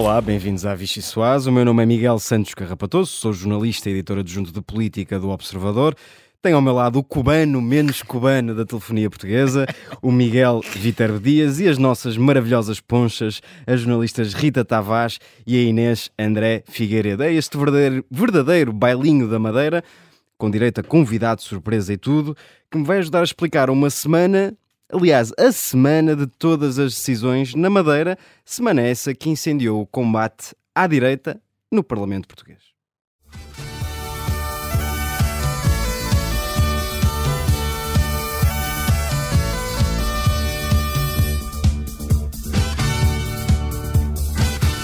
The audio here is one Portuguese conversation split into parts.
Olá, bem-vindos à Vichy Soaz. O meu nome é Miguel Santos Carrapatoso, sou jornalista e editor adjunto de política do Observador. Tenho ao meu lado o cubano menos cubano da telefonia portuguesa, o Miguel Viterbo Dias e as nossas maravilhosas ponchas, as jornalistas Rita Tavares e a Inês André Figueiredo. É este verdadeiro, verdadeiro bailinho da Madeira, com direito a convidado, surpresa e tudo, que me vai ajudar a explicar uma semana Aliás, a semana de todas as decisões na Madeira, semana essa que incendiou o combate à direita no Parlamento Português.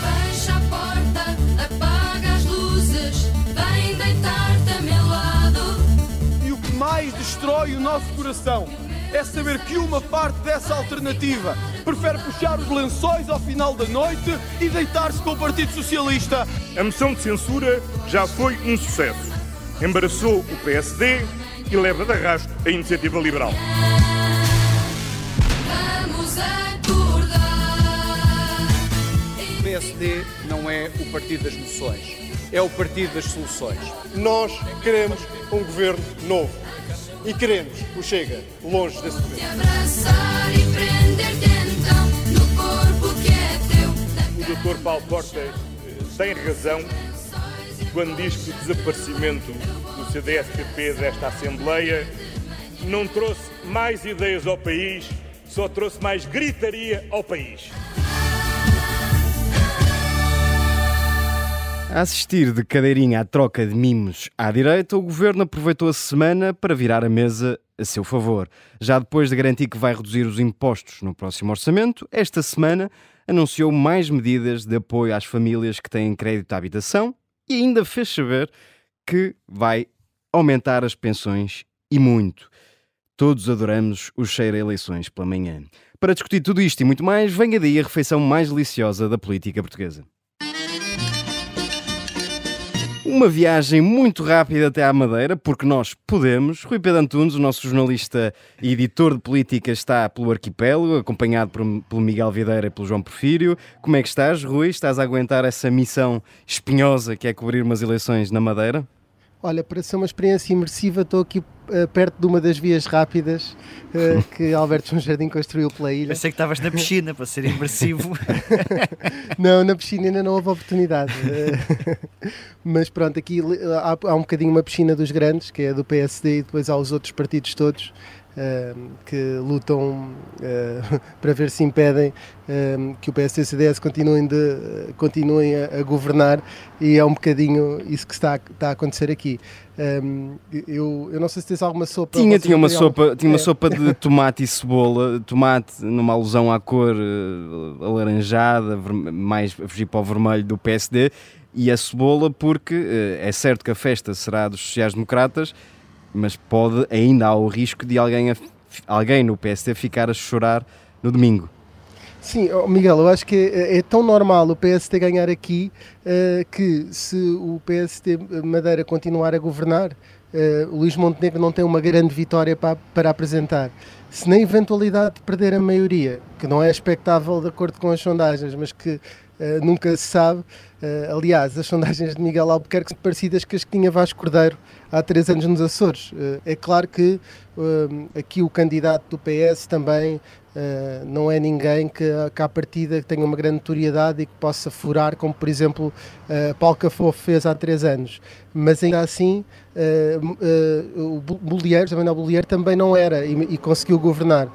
Fecha a porta, apaga as luzes, vem deitar-te a meu lado. E o que mais destrói o nosso coração é saber que uma parte dessa alternativa prefere puxar os lençóis ao final da noite e deitar-se com o Partido Socialista. A moção de censura já foi um sucesso. Embaraçou o PSD e leva de arrasto a iniciativa liberal. Vamos acordar. O PSD não é o partido das moções, é o partido das soluções. Nós queremos um governo novo e queremos o Chega longe desse e então no corpo que é teu. O Dr. Paulo Costa eh, tem razão quando diz que o desaparecimento do CDS-PP desta Assembleia não trouxe mais ideias ao país, só trouxe mais gritaria ao país. A assistir de cadeirinha à troca de mimos à direita, o governo aproveitou a semana para virar a mesa a seu favor. Já depois de garantir que vai reduzir os impostos no próximo orçamento, esta semana anunciou mais medidas de apoio às famílias que têm crédito à habitação e ainda fez saber que vai aumentar as pensões e muito. Todos adoramos o cheiro a eleições pela manhã. Para discutir tudo isto e muito mais, venha daí a refeição mais deliciosa da política portuguesa. Uma viagem muito rápida até à Madeira, porque nós podemos. Rui Pedro Antunes, o nosso jornalista e editor de política, está pelo arquipélago, acompanhado por- pelo Miguel Videira e pelo João Porfírio. Como é que estás, Rui? Estás a aguentar essa missão espinhosa que é cobrir umas eleições na Madeira? Olha, para ser uma experiência imersiva, estou aqui eh, perto de uma das vias rápidas eh, que Alberto João Jardim construiu pela ilha. Pensei que estavas na piscina para ser imersivo. Não, na piscina ainda não houve oportunidade. Eh, Mas pronto, aqui há, há um bocadinho uma piscina dos grandes, que é do PSD, e depois há os outros partidos todos que lutam eh, para ver se impedem eh, que o PSD e o CDS continuem, de, continuem a, a governar e é um bocadinho isso que está, está a acontecer aqui. Eh, eu, eu não sei se tens alguma sopa. Tinha, tinha uma sopa, tinha uma É. sopa de tomate e cebola, tomate numa alusão à cor eh, alaranjada, mais fugir para o vermelho do PSD, e a cebola porque eh, é certo que a festa será dos sociais-democratas, mas pode ainda há o risco de alguém, a- alguém no PSD ficar a chorar no domingo. Sim, Miguel, eu acho que é, é tão normal o PSD ganhar aqui eh, que se o PSD Madeira continuar a governar, o Luís Montenegro não tem uma grande vitória para, para apresentar. Se na eventualidade de perder a maioria, que não é expectável de acordo com as sondagens, mas que eh, nunca se sabe, eh, aliás, as sondagens de Miguel Albuquerque são parecidas com as que tinha Vasco Cordeiro há três anos nos Açores. É claro que aqui o candidato do PS também Uh, não é ninguém que, que à partida tenha uma grande notoriedade e que possa furar, como por exemplo uh, Paulo Cafofo fez há três anos. Mas ainda assim, uh, uh, o Bolieiro, também não Bolieiro, também não era e, e conseguiu governar.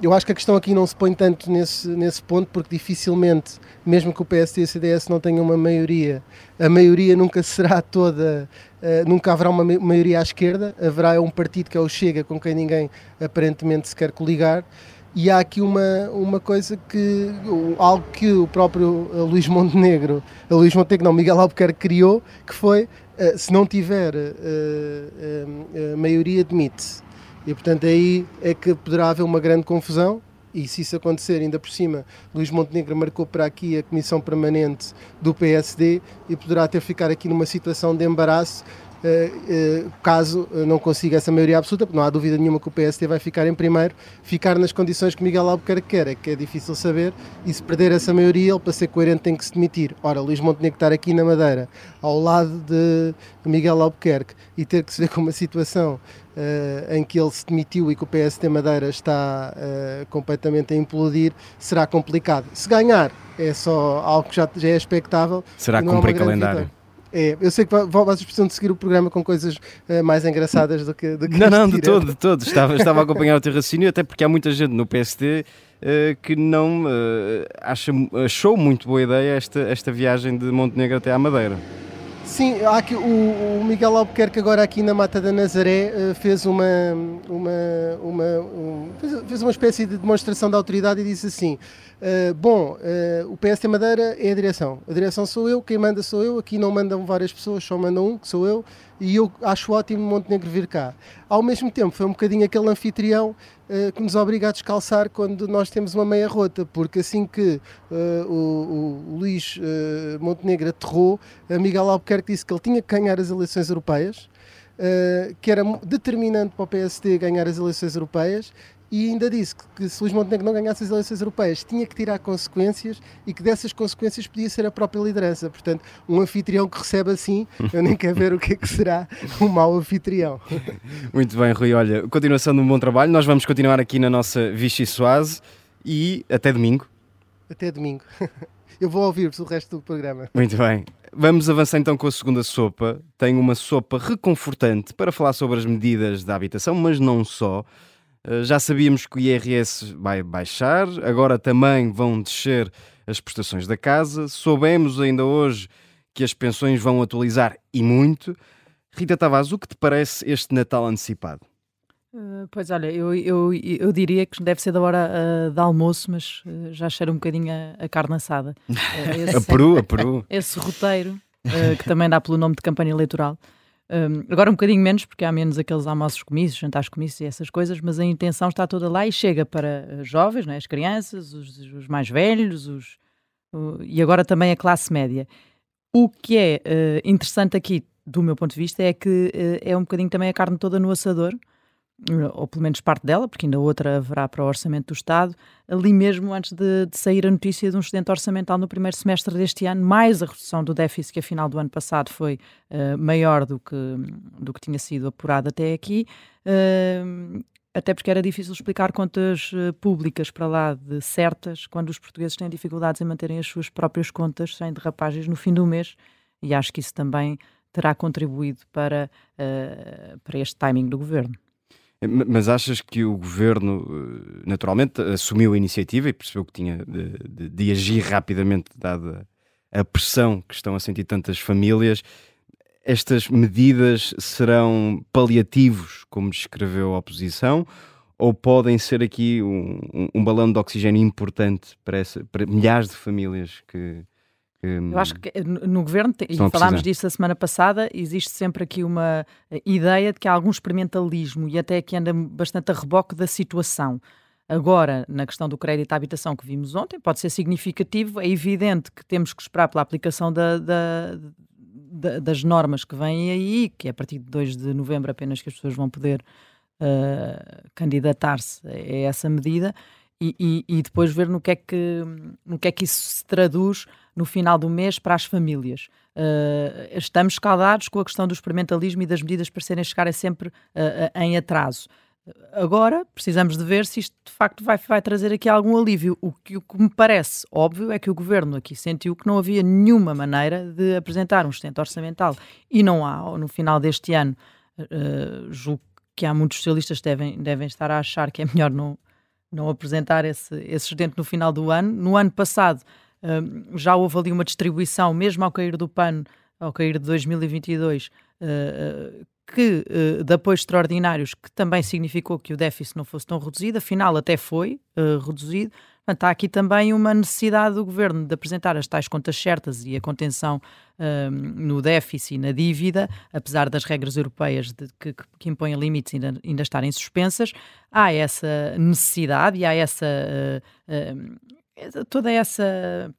Eu acho que a questão aqui não se põe tanto nesse, nesse ponto, porque dificilmente, mesmo que o PSD e o CDS não tenham uma maioria, a maioria nunca será toda, uh, nunca haverá uma ma- maioria à esquerda, haverá um partido que é o Chega, com quem ninguém aparentemente se quer coligar. E há aqui uma, uma coisa que, algo que o próprio uh, Luís Montenegro, uh, Luís Montenegro não, Miguel Albuquerque criou, que foi, uh, se não tiver maioria, demite-se. E portanto aí é que poderá haver uma grande confusão, e se isso acontecer, ainda por cima, Luís Montenegro marcou para aqui a Comissão Permanente do PSD e poderá ter ficar aqui numa situação de embaraço eh, eh, caso eh, não consiga essa maioria absoluta, porque não há dúvida nenhuma que o PSD vai ficar em primeiro, ficar nas condições que Miguel Albuquerque quer, é que é difícil saber, e se perder essa maioria, ele para ser coerente tem que se demitir. Ora, Luís Montenegro estar aqui na Madeira, ao lado de Miguel Albuquerque, e ter que se ver com uma situação eh, em que ele se demitiu e que o PSD Madeira está eh, completamente a implodir, será complicado. Se ganhar, é só algo que já, já é expectável. Será cumprir calendário. vitória. É, eu sei que vo- vo- vocês precisam de seguir o programa com coisas eh, mais engraçadas do que, do que Não, não, de todo, de todo. Estava, estava a acompanhar o teu raciocínio, até porque há muita gente no PST eh, que não eh, acha, achou muito boa ideia esta, esta viagem de Montenegro até à Madeira. Sim, aqui, o, o Miguel Albuquerque agora aqui na Mata da Nazaré eh, fez uma, uma, uma, um- fez, uma espécie de demonstração de autoridade e disse assim, eh, bom, eh, o PST Madeira é a direção, a direção sou eu, quem manda sou eu, aqui não mandam várias pessoas, só manda um, que sou eu, e eu acho ótimo Montenegro vir cá. Ao mesmo tempo, foi um bocadinho aquele anfitrião eh, que nos obriga a descalçar quando nós temos uma meia rota, porque assim que eh, o, o Luís eh, Montenegro aterrou, a Miguel Albuquerque disse que ele tinha que ganhar as eleições europeias, que era determinante para o PSD ganhar as eleições europeias, e ainda disse que, se Luís Montenegro não ganhasse as eleições europeias tinha que tirar consequências e que dessas consequências podia ser a própria liderança. Portanto, um anfitrião que recebe assim, eu nem quero ver o que é que será um mau anfitrião. Muito bem, Rui. Olha, continuação de um bom trabalho. Nós vamos continuar aqui na nossa Vichy Soase e até domingo. Até domingo. Eu vou ouvir-vos o resto do programa. Muito bem. Vamos avançar então com a segunda sopa. Tenho uma sopa reconfortante para falar sobre as medidas da habitação, mas não só. Uh, Já sabíamos que o IRS vai baixar, agora também vão descer as prestações da casa. Soubemos ainda hoje que as pensões vão atualizar e muito. Rita Tavares, o que te parece este Natal antecipado? Uh, pois olha, eu, eu, eu diria que deve ser da hora uh, de almoço, mas uh, já cheira um bocadinho a, a carne assada. Uh, A esse, Peru, a Peru. esse roteiro, que também dá pelo nome de campanha eleitoral. Um, agora um bocadinho menos, porque há menos aqueles almoços comícios, jantares comícios e essas coisas, mas a intenção está toda lá e chega para uh, jovens, não é? as crianças, os, os mais velhos, os, o- e agora também a classe média. O que é uh, interessante aqui, do meu ponto de vista, é que uh, é um bocadinho também a carne toda no assador, ou pelo menos parte dela, porque ainda outra haverá para o Orçamento do Estado, ali mesmo antes de, de sair a notícia de um excedente orçamental no primeiro semestre deste ano, mais a redução do déficit que a final do ano passado foi eh, maior do que, do que tinha sido apurado até aqui, eh, até porque era difícil explicar contas eh, públicas para lá de certas, quando os portugueses têm dificuldades em manterem as suas próprias contas sem derrapagens no fim do mês, e acho que isso também terá contribuído para, eh, para este timing do governo. M- Mas achas que o governo, eh, naturalmente, assumiu a iniciativa e percebeu que tinha de, de- de agir rapidamente, dada a pressão que estão a sentir tantas famílias? Estas medidas serão paliativos, como descreveu a oposição, ou podem ser aqui um, um- um balão de oxigênio importante para, essa- para milhares de famílias que. Que, Eu acho que eh, no no governo, e falámos disso a semana passada, existe sempre aqui uma eh, ideia de que há algum experimentalismo e até que anda bastante a reboque da situação. Agora, na questão do crédito à habitação que vimos ontem, pode ser significativo. É evidente que temos que esperar pela aplicação da- da- da- das normas que vêm aí, que é a partir de 2 de novembro apenas que as pessoas vão poder eh, candidatar-se a essa medida e, e- e depois ver no que, é que, no que é que isso se traduz no final do mês para as famílias. Eh, estamos escaldados com a questão do experimentalismo e das medidas parecerem chegar a sempre eh, em atraso. Agora precisamos de ver se isto de facto vai, vai trazer aqui algum alívio. O que, o que me parece óbvio é que o governo aqui sentiu que não havia nenhuma maneira de apresentar um excedente orçamental e não há, no final deste ano, eh, julgo que há muitos socialistas devem, devem estar a achar que é melhor não, não apresentar esse, esse excedente no final do ano. No ano passado hum, já houve ali uma distribuição, mesmo ao cair do pano, ao cair de 2022, eh, eh, que, eh, de apoios extraordinários, que também significou que o déficit não fosse tão reduzido, afinal até foi eh, reduzido. Portanto, há aqui também uma necessidade do governo de apresentar as tais contas certas e a contenção hum, no déficit e na dívida, apesar das regras europeias de- que, que- impõem limites ainda, ainda estarem suspensas, há essa necessidade e há essa eh, essa- toda essa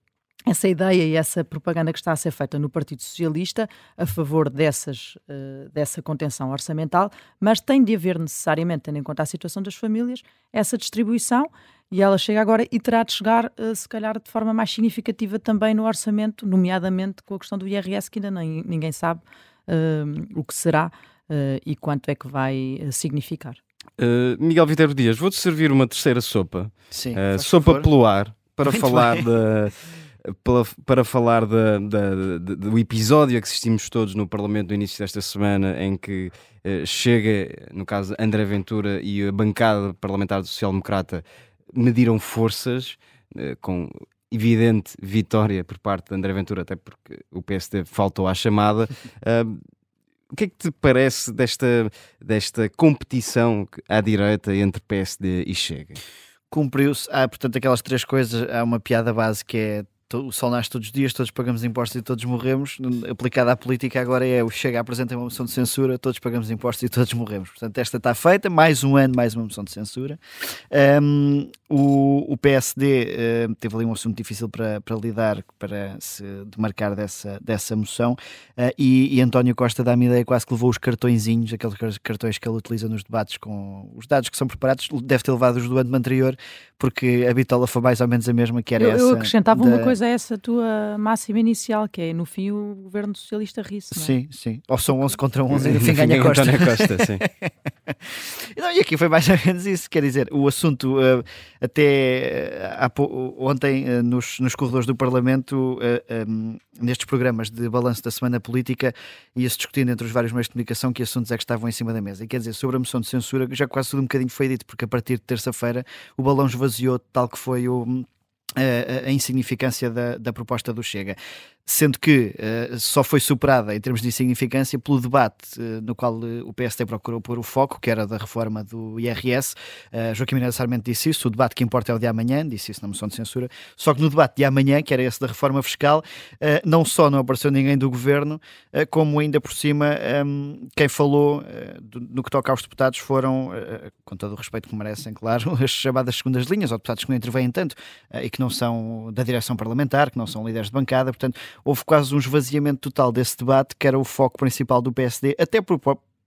essa ideia e essa propaganda que está a ser feita no Partido Socialista a favor dessas, uh, dessa contenção orçamental, mas tem de haver necessariamente, tendo em conta a situação das famílias, essa distribuição e ela chega agora e terá de chegar, uh, se calhar, de forma mais significativa também no orçamento, nomeadamente com a questão do IRS, que ainda nem, ninguém sabe uh, o que será e quanto é que vai significar. Miguel Viterbo Dias, vou-te servir uma terceira sopa. Sim, sopa favor. pelo ar, para Muito falar bem. da pela- para falar da- da- da- do episódio a que assistimos todos no Parlamento no início desta semana, em que eh, chega, no caso, André Ventura e a bancada parlamentar do Social-Democrata mediram forças eh, com evidente vitória por parte de André Ventura, até porque o PSD faltou à chamada. Ah, o que é que te parece desta, desta competição à direita entre PSD e Chega? Cumpriu-se. Há, portanto, aquelas três coisas. Há uma piada base que é o sol nasce todos os dias, todos pagamos impostos e todos morremos. Aplicada à política agora é o Chega apresenta uma moção de censura, todos pagamos impostos e todos morremos. Portanto, esta está feita, mais um ano, mais uma moção de censura. Um, o, o PSD teve ali um assunto difícil para, para lidar, para se demarcar dessa, dessa moção. Uh, e, e António Costa dá-me ideia quase que levou os cartõezinhos, aqueles car- cartões que ele utiliza nos debates com os dados que são preparados, deve ter levado os do ano anterior, porque a bitola foi mais ou menos a mesma que era Eu, essa. eu acrescentava uma da- coisa a essa tua máxima inicial, que é no fim o governo socialista ri-se. não é? Sim, sim. Ou são 11 contra 11 e no fim ganha Costa. António Costa, sim. Não, e aqui foi mais ou menos isso, quer dizer, o assunto eh, até pou- ontem eh, nos, nos corredores do Parlamento, em, nestes programas de balanço da semana política, ia-se discutindo entre os vários meios de comunicação que assuntos é que estavam em cima da mesa. E quer dizer, sobre a moção de censura, já quase tudo um bocadinho foi dito, porque a partir de terça-feira o balão esvaziou, tal que foi o a, a- insignificância da, da proposta do Chega. Sendo que eh, só foi superada em termos de insignificância pelo debate eh, no qual eh, o PSD procurou pôr o foco, que era da reforma do IRS. Joaquim Mineiro Sarmento disse isso, o debate que importa é o de amanhã, disse isso na moção de censura. Só que no debate de amanhã, que era esse da reforma fiscal, não só não apareceu ninguém do governo, como ainda por cima ehm, quem falou do- no que toca aos deputados foram, com todo o respeito que merecem, claro, as chamadas segundas linhas, ou deputados que não intervêm tanto e que não são da direção parlamentar, que não são líderes de bancada, portanto, houve quase um esvaziamento total desse debate, que era o foco principal do PSD, até por,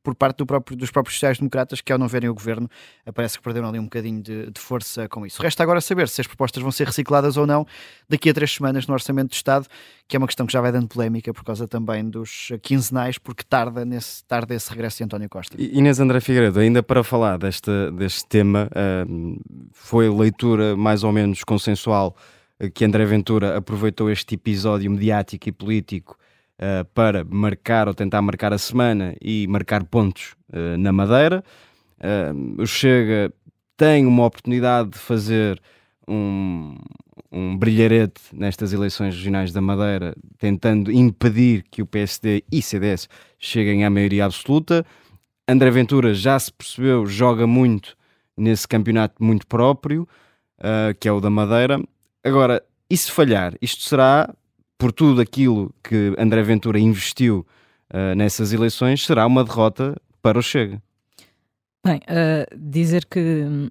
por parte do próprio- dos próprios sociais-democratas, que ao não verem o governo, eh, parece que perderam ali um bocadinho de, de força com isso. Resta agora saber se as propostas vão ser recicladas ou não daqui a três semanas no Orçamento de Estado, que é uma questão que já vai dando polémica por causa também dos eh, quinzenais, porque tarda, nesse, tarda esse regresso de António Costa. Inês André Figueiredo, ainda para falar desta, deste tema, ahm, foi leitura mais ou menos consensual eh, que André Ventura aproveitou este episódio mediático e político eh, para marcar ou tentar marcar a semana e marcar pontos eh, na Madeira. Ahm, o Chega tem uma oportunidade de fazer um, um brilharete nestas eleições regionais da Madeira, tentando impedir que o PSD e CDS cheguem à maioria absoluta. André Ventura já se percebeu, joga muito nesse campeonato muito próprio, ah, que é o da Madeira. Agora, e se falhar? Isto será, por tudo aquilo que André Ventura investiu ah, nessas eleições, será uma derrota para o Chega. Bem, eh, dizer que, hum,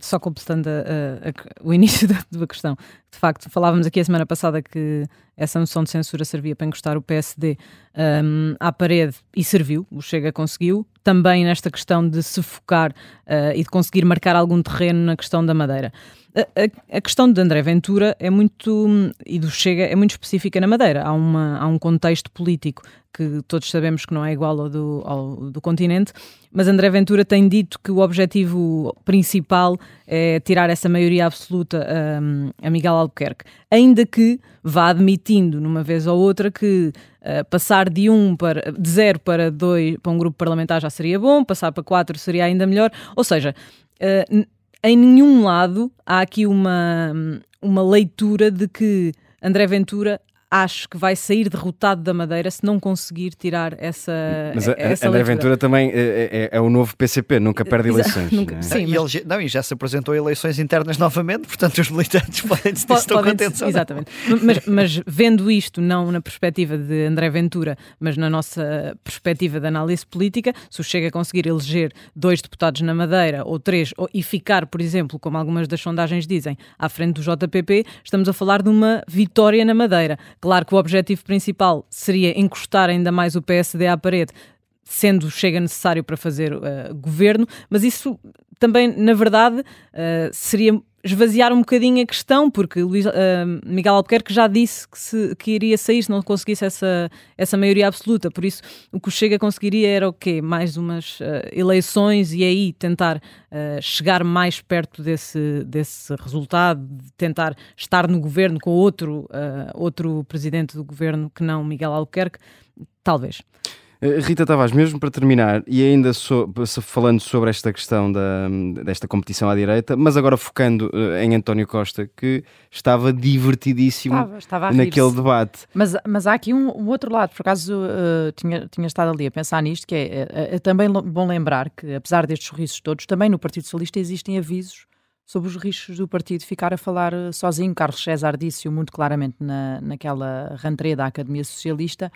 só completando a- a- a- o início da questão, de facto, falávamos aqui a semana passada que essa moção de censura servia para encostar o PSD hum, à parede e serviu, o Chega conseguiu, também nesta questão de se focar eh, e de conseguir marcar algum terreno na questão da Madeira. A, a- a questão de André Ventura é muito, hum, e do Chega, é muito específica na Madeira. Há, uma, há um contexto político que todos sabemos que não é igual ao do, ao do continente, mas André Ventura tem dito que o objetivo principal é tirar essa maioria absoluta hum, a Miguel Albuquerque, ainda que vá admitindo numa vez ou outra que uh, passar de um para de zero para dois para um grupo parlamentar já seria bom, passar para quatro seria ainda melhor. Ou seja, uh, em nenhum lado há aqui uma, uma leitura de que André Ventura acho que vai sair derrotado da Madeira se não conseguir tirar essa, Mas a, essa André. Ventura também é, é- é o novo PCP, nunca perde eleições. nunca- não é? sim, e, mas- ele já- não, e já se apresentou a eleições internas novamente, portanto os militantes podem se estão contentes. Exatamente. Mas, mas vendo isto, não na perspectiva de André Ventura, mas na nossa perspectiva de análise política, se o Chega a conseguir eleger dois deputados na Madeira ou três, ou- e ficar, por exemplo, como algumas das sondagens dizem, à frente do JPP, estamos a falar de uma vitória na Madeira. Claro que o objetivo principal seria encostar ainda mais o PSD à parede, sendo Chega necessário para fazer eh, governo, mas isso também, na verdade, eh, seria esvaziar um bocadinho a questão, porque Luís, eh, Miguel Albuquerque já disse que, se- que iria sair se não conseguisse essa, essa maioria absoluta. Por isso, o que o Chega conseguiria era o quê? Mais umas eleições e aí tentar chegar mais perto desse, desse resultado, tentar estar no governo com outro, outro presidente do governo que não Miguel Albuquerque. Talvez. Eh, Rita Tavares, mesmo para terminar, e ainda so- falando sobre esta questão da, desta competição à direita, mas agora focando eh, em António Costa, que estava divertidíssimo Estava, estava naquele debate. Mas, mas há aqui um, um outro lado, por acaso eh, tinha, tinha estado ali a pensar nisto, que é, é- é também bom lembrar que, apesar destes sorrisos todos, também no Partido Socialista existem avisos sobre os riscos do partido ficar a falar sozinho. Carlos César disse-o muito claramente na, naquela rentrée da Academia Socialista,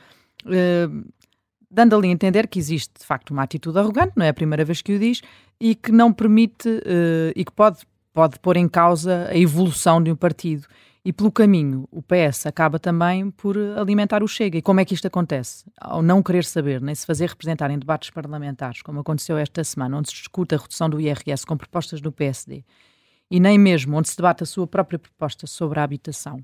eh, dando ali a entender que existe de facto uma atitude arrogante, não é a primeira vez que o diz, e que não permite eh, e que pode, pode pôr em causa a evolução de um partido. E pelo caminho, o PS acaba também por alimentar o Chega. E como é que isto acontece? Ao não querer saber, nem se fazer representar em debates parlamentares, como aconteceu esta semana, onde se discute a redução do IRS com propostas do PSD, e nem mesmo onde se debate a sua própria proposta sobre a habitação.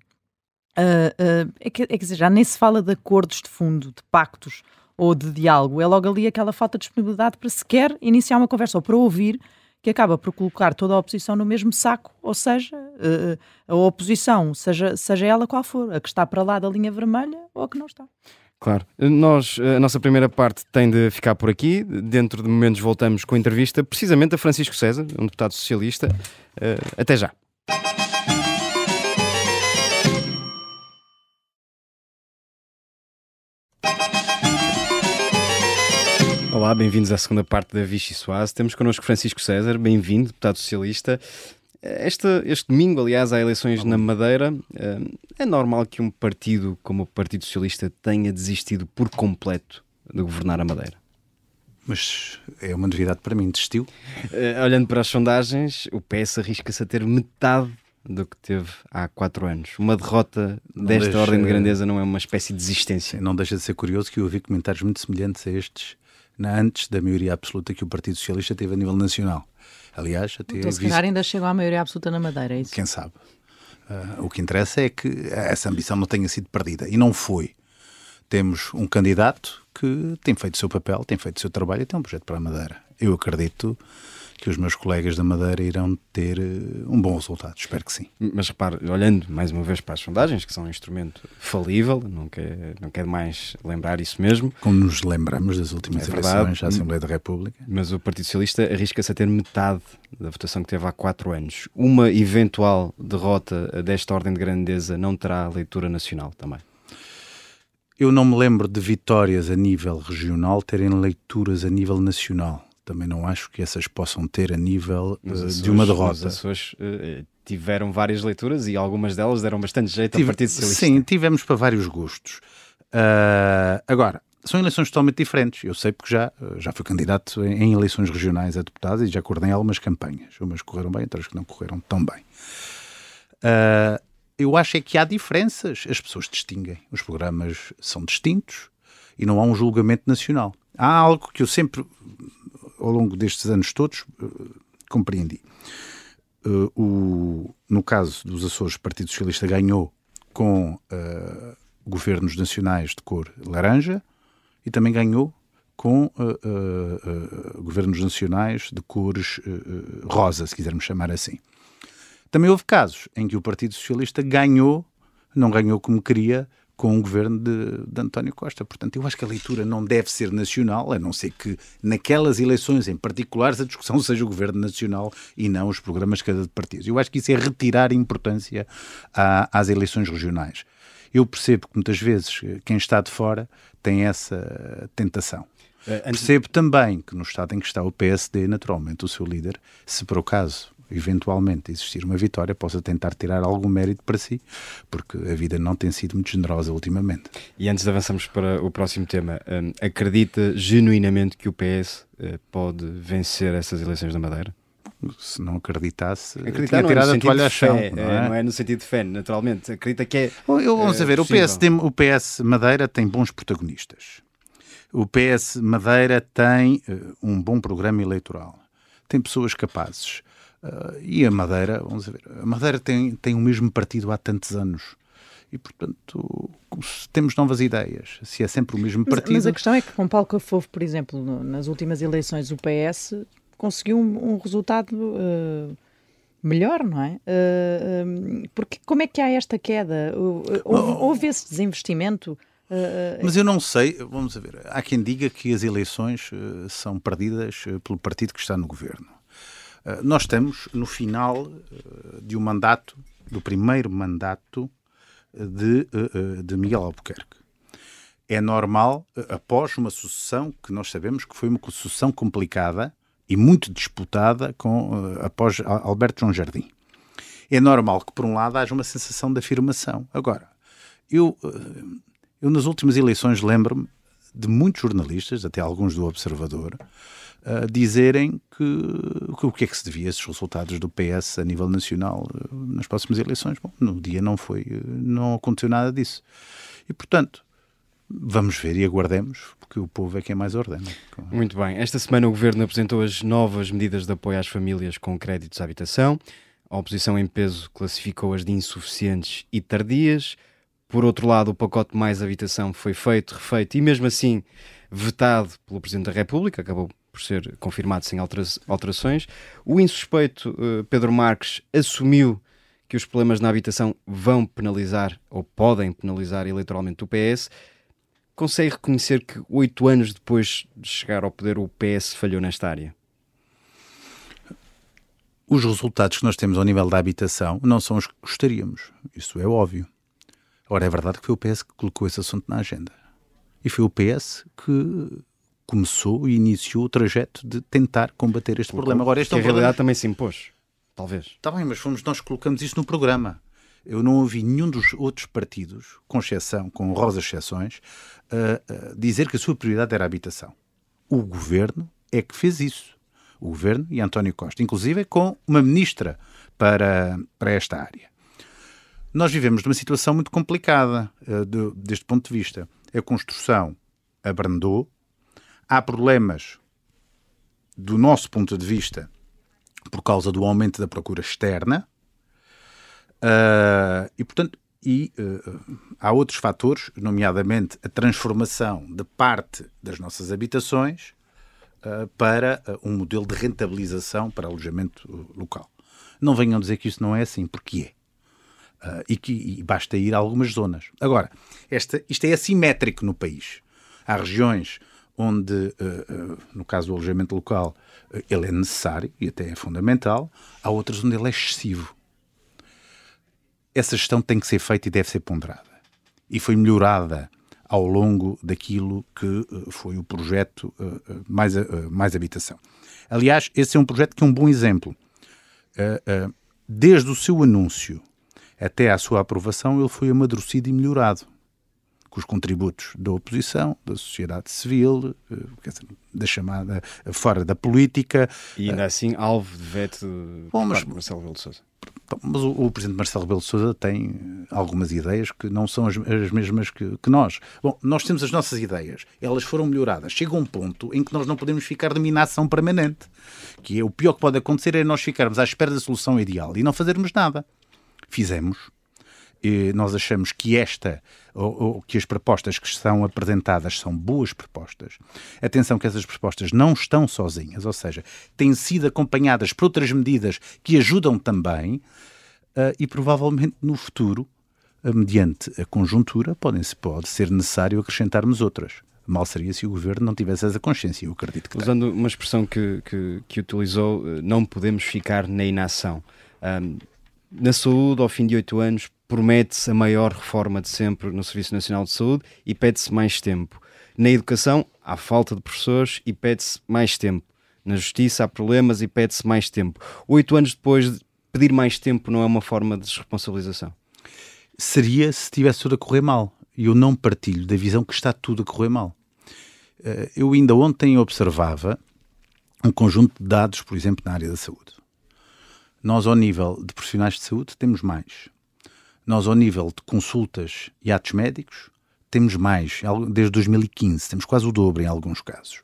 Ah, ah, é, que, é que já nem se fala de acordos de fundo, de pactos ou de diálogo. É logo ali aquela falta de disponibilidade para sequer iniciar uma conversa ou para ouvir, que acaba por colocar toda a oposição no mesmo saco, ou seja, eh, a oposição, seja, seja ela qual for, a que está para lá da linha vermelha ou a que não está. Claro. Nós, a nossa primeira parte tem de ficar por aqui. Dentro de momentos voltamos com a entrevista, precisamente a Francisco César, um deputado socialista. Eh, até já. Olá, bem-vindos à segunda parte da Vichy Soase. Temos connosco Francisco César, bem-vindo, deputado socialista. Este, este domingo, aliás, há eleições na Madeira. Eh, É normal que um partido como o Partido Socialista tenha desistido por completo de governar a Madeira. Mas é uma novidade para mim, desistiu. Eh, olhando para as sondagens, o PS arrisca-se a ter metade do que teve há quatro anos. Uma derrota Não desta deixa- ordem de grandeza não é uma espécie de desistência. Não deixa de ser curioso que eu ouvi comentários muito semelhantes a estes antes da maioria absoluta que o Partido Socialista teve a nível nacional. Aliás, até Então, se calhar ainda chegou à maioria absoluta na Madeira, é isso? quem sabe. Ah, o que interessa é que essa ambição não tenha sido perdida. E não foi. Temos um candidato que tem feito o seu papel, tem feito o seu trabalho e tem um projeto para a Madeira. Eu acredito que os meus colegas da Madeira irão ter eh, um bom resultado. Espero que sim. Mas repare, olhando mais uma vez para as sondagens, que são um instrumento falível, não quer, não quer mais lembrar isso mesmo, Como nos lembramos das últimas É eleições à Assembleia da República. mas o Partido Socialista arrisca-se a ter metade da votação que teve há quatro anos. Uma eventual derrota desta ordem de grandeza não terá leitura nacional também. Eu não me lembro de vitórias a nível regional terem leituras a nível nacional. Também não acho que essas possam ter a nível Nos eh, Açores- de uma derrota. Açores eh, tiveram várias leituras e algumas delas deram bastante jeito ao Tive- Partido Socialista. Sim, tivemos para vários gostos. Ah, agora, são eleições totalmente diferentes. Eu sei porque já, já fui candidato em, em eleições regionais a deputado e já coordenei algumas campanhas. Umas correram bem, outras que não correram tão bem. Ah, eu acho é que há diferenças. As pessoas distinguem. Os programas são distintos e não há um julgamento nacional. Há algo que eu sempre, ao longo destes anos todos, eh, compreendi. Eh, o, no caso dos Açores, o Partido Socialista ganhou com eh, governos nacionais de cor laranja e também ganhou com eh, governos nacionais de cores rosa, se quisermos chamar assim. Também houve casos em que o Partido Socialista ganhou, não ganhou como queria, com um governo de, de António Costa. Portanto, eu acho que a leitura não deve ser nacional, a não ser que naquelas eleições em particulares a discussão seja o governo nacional e não os programas de cada partido. Eu acho que isso é retirar importância às eleições regionais. Eu percebo que muitas vezes eh, quem está de fora tem essa tentação. Eh, antes- Percebo também que no estado em que está o PSD, naturalmente, o seu líder, se por acaso, eventualmente, existir uma vitória, possa tentar tirar algum mérito para si, porque a vida não tem sido muito generosa ultimamente. E antes de avançarmos para o próximo tema, hum, acredita genuinamente que o PS eh, pode vencer essas eleições da Madeira? Se não acreditasse, Acreditar tinha não é a sentido toalha ao chão. fé, não eh, é? não é no sentido de fé, naturalmente. Acredita que é. Eu- vamos eh, a ver, o. PS, tem, o PS Madeira tem bons protagonistas. O PS Madeira tem eh, um bom programa eleitoral. Tem pessoas capazes. Eh, e a Madeira, vamos ver, a Madeira tem, tem o mesmo partido há tantos anos. E, portanto, se temos novas ideias. Se é sempre o mesmo Mas, partido. mas a questão é que com Paulo Cafofo, por exemplo, no- nas últimas eleições o PS conseguiu um, um resultado eh, melhor, não é? Eh, porque como é que há esta queda? O- eh, Houve, houve esse desinvestimento? Mas eu não sei, vamos ver, há quem diga que as eleições são perdidas pelo partido que está no governo. Eh, nós estamos no final eh, de um mandato, do primeiro mandato eh, de, de Miguel Albuquerque. É normal, após uma sucessão que nós sabemos que foi uma sucessão complicada e muito disputada com, após Al- Alberto João Jardim. É normal que, por um lado, haja uma sensação de afirmação. Agora, eu, eu nas últimas eleições lembro-me de muitos jornalistas, até alguns do Observador, eh, dizerem que, que o que é que se devia esses resultados do PS a nível nacional eh, nas próximas eleições. Bom, no dia não foi, eh, não aconteceu nada disso. E, portanto, vamos ver e aguardemos, porque o povo é quem mais ordena. Muito bem. Esta semana o Governo apresentou as novas medidas de apoio às famílias com créditos à habitação. A oposição em peso classificou-as de insuficientes e tardias. Por outro lado, o pacote Mais Habitação foi feito, refeito e mesmo assim vetado pelo Presidente da República, acabou por ser confirmado sem altera- alterações. O insuspeito eh, Pedro Marques assumiu que os problemas na habitação vão penalizar ou podem penalizar eleitoralmente o PS. Consegue reconhecer que oito anos depois de chegar ao poder o PS falhou nesta área? Os resultados que nós temos ao nível da habitação não são os que gostaríamos. Isso é óbvio. Ora, é verdade que foi o PS que colocou esse assunto na agenda. E foi o PS que começou e iniciou o trajeto de tentar combater este problema. Agora, este é um a realidade problema... também se impôs, talvez. Está bem, mas fomos nós que colocamos isso no programa. Eu não ouvi nenhum dos outros partidos, com exceção, com honrosas exceções, a- a dizer que a sua prioridade era a habitação. O governo é que fez isso. O governo e António Costa, inclusive com uma ministra para, para esta área. Nós vivemos numa situação muito complicada eh, do- deste ponto de vista. A construção abrandou, há problemas do nosso ponto de vista por causa do aumento da procura externa. Ah, e, portanto, e, ah, há outros fatores, nomeadamente a transformação de parte das nossas habitações ah, para um modelo de rentabilização para alojamento local. Não venham dizer que isso não é assim, porque é. E que e basta ir a algumas zonas. Agora, esta, isto é assimétrico no país. Há regiões onde, ah, ah, no caso do alojamento local, ah, ele é necessário e até é fundamental, há outras onde ele é excessivo. Essa gestão tem que ser feita e deve ser ponderada. E foi melhorada ao longo daquilo que foi o projeto mais, mais Habitação. Aliás, esse é um projeto que é um bom exemplo. Desde o seu anúncio até à sua aprovação, ele foi amadurecido e melhorado. Com os contributos da oposição, da sociedade civil, eh, da chamada eh, fora da política. E ainda assim, alvo de veto Bom, mas- Marcelo Rebelo de Sousa. Então, Mas o, o Presidente Marcelo Rebelo de Sousa tem eh, algumas ideias que não são as, as mesmas que, que nós. Bom, nós temos as nossas ideias, elas foram melhoradas. Chega um ponto em que nós não podemos ficar de minação permanente. Que é o pior que pode acontecer é nós ficarmos à espera da solução ideal e não fazermos nada. Fizemos. E nós achamos que esta, ou, ou que as propostas que são apresentadas são boas propostas. Atenção que essas propostas não estão sozinhas, ou seja, têm sido acompanhadas por outras medidas que ajudam também ah, e provavelmente no futuro, ah, mediante a conjuntura, podem -se, pode ser necessário acrescentarmos outras. Mal seria se o governo não tivesse essa consciência, eu acredito que tem. Usando uma expressão que, que, que utilizou, eh, não podemos ficar na inação. Ahm, na saúde, ao fim de oito anos, promete-se a maior reforma de sempre no Serviço Nacional de Saúde e pede-se mais tempo. Na educação, há falta de professores e pede-se mais tempo. Na justiça, há problemas e pede-se mais tempo. Oito anos depois, pedir mais tempo não é uma forma de desresponsabilização? Seria se estivesse tudo a correr mal. E eu não partilho da visão que está tudo a correr mal. Eh, Eu ainda ontem observava um conjunto de dados, por exemplo, na área da saúde. Nós, ao nível de profissionais de saúde, temos mais. Nós, ao nível de consultas e atos médicos, temos mais. Desde 2015, temos quase o dobro em alguns casos.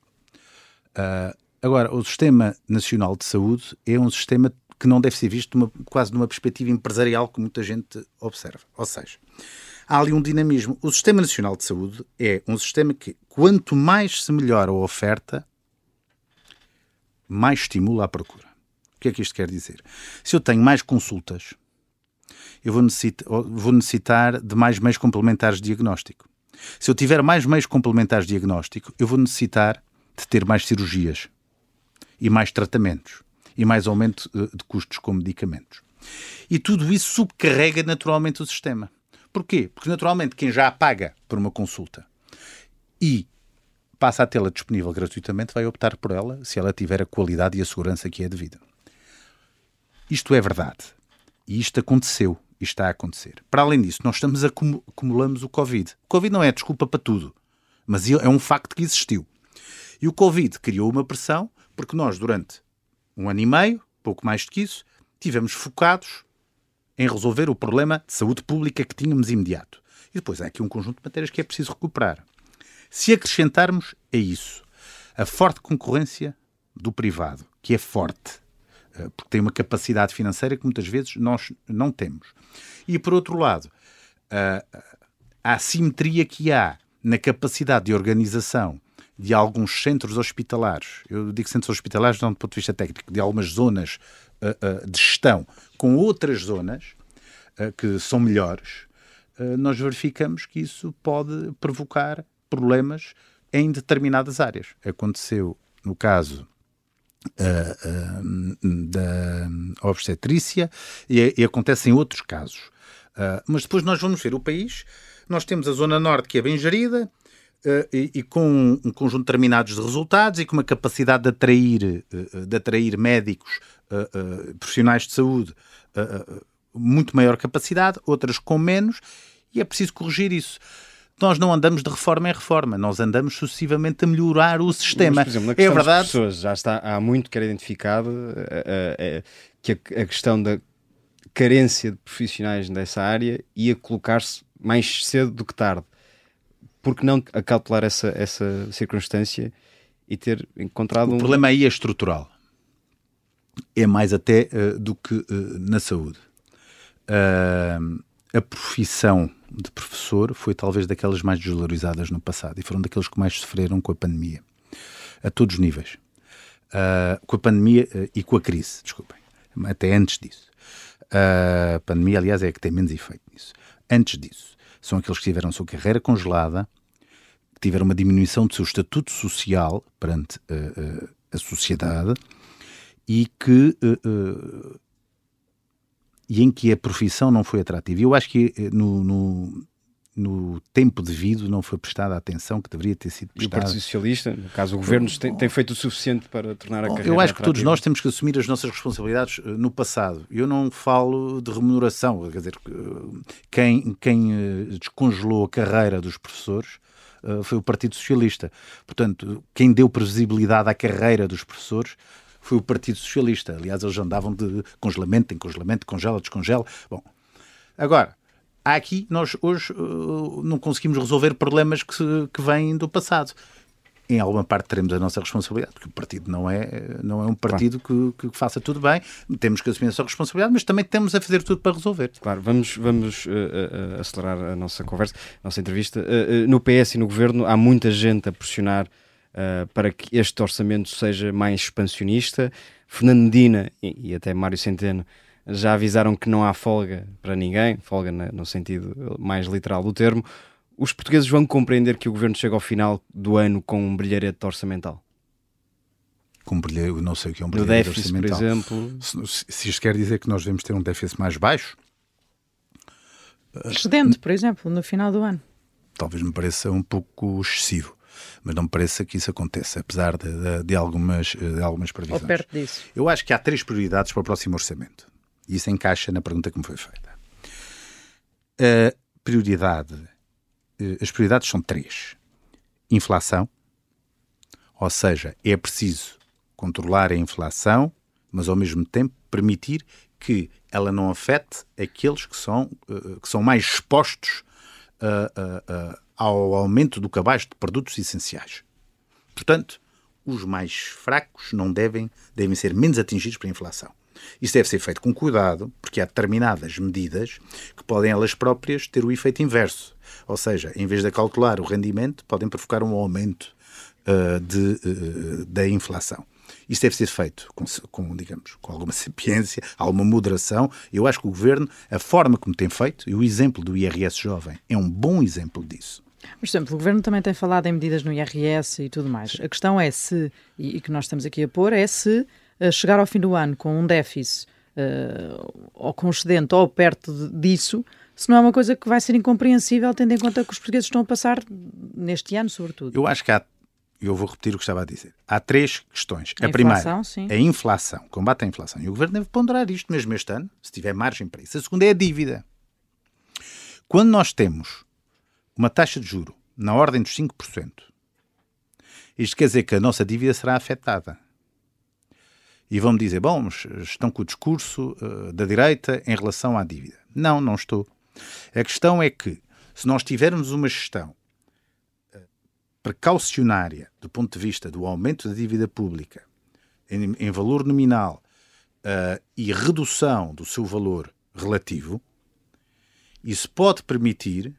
Ah, agora, o Sistema Nacional de Saúde é um sistema que não deve ser visto numa- quase numa perspectiva empresarial que muita gente observa. Ou seja, há ali um dinamismo. O Sistema Nacional de Saúde é um sistema que, quanto mais se melhora a oferta, mais estimula a procura. O que é que isto quer dizer? Se eu tenho mais consultas, eu vou necessitar, vou necessitar de mais meios complementares de diagnóstico. Se eu tiver mais meios complementares de diagnóstico, eu vou necessitar de ter mais cirurgias e mais tratamentos e mais aumento eh, de custos com medicamentos. E tudo isso subcarrega naturalmente o sistema. Porquê? Porque naturalmente quem já paga por uma consulta e passa a tê-la disponível gratuitamente vai optar por ela se ela tiver a qualidade e a segurança que é devida. Isto é verdade. E isto aconteceu e está a acontecer. Para além disso, nós estamos acumulamos o Covid. O Covid não é desculpa para tudo, mas é um facto que existiu. E o Covid criou uma pressão porque nós, durante um ano e meio, pouco mais do que isso, tivemos focados em resolver o problema de saúde pública que tínhamos imediato. E depois há aqui um conjunto de matérias que é preciso recuperar. Se acrescentarmos a isso a forte concorrência do privado, que é forte, porque tem uma capacidade financeira que muitas vezes nós não temos. E por outro lado, a, a assimetria que há na capacidade de organização de alguns centros hospitalares, eu digo centros hospitalares não do ponto de vista técnico, de algumas zonas eh, eh, de gestão com outras zonas eh, que são melhores, eh, nós verificamos que isso pode provocar problemas em determinadas áreas. Aconteceu no caso ah, ah, da obstetrícia e, e acontece em outros casos. Ah, mas depois nós vamos ver o país, nós temos a Zona Norte que é bem gerida ah, e, e com um conjunto determinados de resultados e com uma capacidade de atrair, ah, de atrair médicos, profissionais de saúde, muito maior capacidade, outras com menos, e é preciso corrigir isso. Nós não andamos de reforma em reforma, nós andamos sucessivamente a melhorar o sistema. Mas, por exemplo, na é questão das verdade. pessoas, já está há muito que era identificado eh, eh, eh, que a, a questão da carência de profissionais dessa área ia colocar-se mais cedo do que tarde. Porque não acautelar essa, essa circunstância e ter encontrado O um... problema aí é estrutural. É mais até eh, do que eh, na saúde. Ah, a profissão de professor foi talvez daquelas mais desvalorizadas no passado e foram daqueles que mais sofreram com a pandemia, a todos os níveis. Ah, com a pandemia eh, e com a crise, desculpem, até antes disso. Ah, a pandemia, aliás, é a que tem menos efeito nisso. Antes disso, são aqueles que tiveram sua carreira congelada, que tiveram uma diminuição do seu estatuto social perante a sociedade e que e em que a profissão não foi atrativa. E Eu acho que eh, no, no, no tempo devido não foi prestada a atenção que deveria ter sido E o prestada. Partido Socialista, no caso o Governo, tem, tem feito o suficiente para tornar a Bom, carreira eu acho que todos atrativa? nós temos que assumir as nossas responsabilidades eh, no passado. Eu não falo de remuneração, quer dizer, eh, quem, quem descongelou a carreira dos professores foi o Partido Socialista. Portanto, quem deu previsibilidade à carreira dos professores foi o Partido Socialista. Aliás, eles andavam de congelamento em congelamento, congela, descongela. Bom, agora, aqui, nós hoje eh, não conseguimos resolver problemas que, que vêm do passado. Em alguma parte teremos a nossa responsabilidade, porque o partido não é, não é um partido que, que faça tudo bem, temos que assumir a nossa responsabilidade, mas também temos a fazer tudo para resolver. Claro, vamos, vamos eh, eh, eh, acelerar a nossa conversa, a nossa entrevista. Eh, no PS e no Governo há muita gente a pressionar eh, para que este orçamento seja mais expansionista. Fernando Medina e, e até Mário Centeno já avisaram que não há folga para ninguém, folga na- no sentido mais literal do termo. Os portugueses vão compreender que o Governo chega ao final do ano com um brilharete orçamental. Com um brilho, não sei o que é um brilharete déficit, por orçamental. exemplo. Se, se isto quer dizer que nós devemos ter um déficit mais baixo, Excedente, por exemplo, no final do ano. talvez me pareça um pouco excessivo, mas não me pareça que isso aconteça, apesar de, de- de algumas, eh, de algumas Ou previsões. perto disso. Eu acho que há três prioridades para o próximo orçamento. E isso encaixa na pergunta que me foi feita. A prioridade, eh, as prioridades são três. Inflação, ou seja, é preciso controlar a inflação, mas ao mesmo tempo permitir que ela não afete aqueles que são, eh, que são mais expostos ah, ao aumento do cabaz de produtos essenciais. Portanto, os mais fracos não devem, devem ser menos atingidos pela inflação. Isso deve ser feito com cuidado, porque há determinadas medidas que podem elas próprias ter o efeito inverso. Ou seja, em vez de acautelar o rendimento, podem provocar um aumento ah, de, ah, da inflação. Isso deve ser feito com, com, digamos, com alguma sapiência, alguma moderação. Eu acho que o Governo, a forma como tem feito, e o exemplo do IRS jovem é um bom exemplo disso. Por exemplo, o Governo também tem falado em medidas no IRS e tudo mais. A questão é se, e, que nós estamos aqui a pôr, é se eh, chegar ao fim do ano com um déficit eh, ou com um excedente ou perto disso, se não é uma coisa que vai ser incompreensível, tendo em conta que os portugueses estão a passar neste ano, sobretudo. Eu acho que há, eu vou repetir o que estava a dizer. Há três questões. A A, primeira, sim. a inflação, combate à inflação. E o governo deve ponderar isto mesmo este ano, se tiver margem para isso. A segunda é a dívida. Quando nós temos uma taxa de juro na ordem dos 5%, isto quer dizer que a nossa dívida será afetada. E vão-me dizer, bom, estão com o discurso eh, da direita em relação à dívida. Não, não estou. A questão é que, se nós tivermos uma gestão precaucionária do ponto de vista do aumento da dívida pública em, em valor nominal ah, e redução do seu valor relativo, isso pode permitir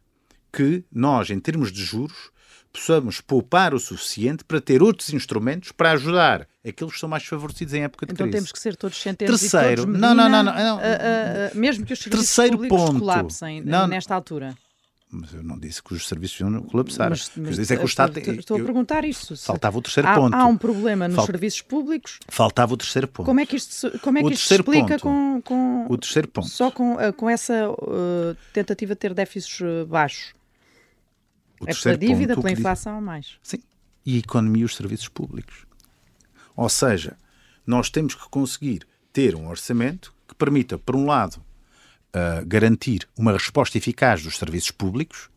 que nós, em termos de juros, possamos poupar o suficiente para ter outros instrumentos para ajudar aqueles que são mais favorecidos em época de Então crise. temos que ser todos centenas Terceiro, e todos não, não, Medina, não, não, não. a- a- a- mesmo que os serviços Terceiro públicos ponto. colapsem Não, nesta altura. Mas eu não disse que os serviços iam colapsar. Mas- eu mas disse é que o Estado... estou- Estou a perguntar isso. Faltava o terceiro há, ponto. Há um problema nos Fal- serviços públicos. Faltava o terceiro ponto. Como é que isto, se- como é O que isto se explica ponto. com, com- O terceiro ponto. só com, eh, com essa eh, tentativa de ter déficits eh, baixos? O é pela dívida, pela diz- inflação ou mais? Sim. E a economia e os serviços públicos. Ou seja, nós temos que conseguir ter um orçamento que permita, por um lado, ah, garantir uma resposta eficaz dos serviços públicos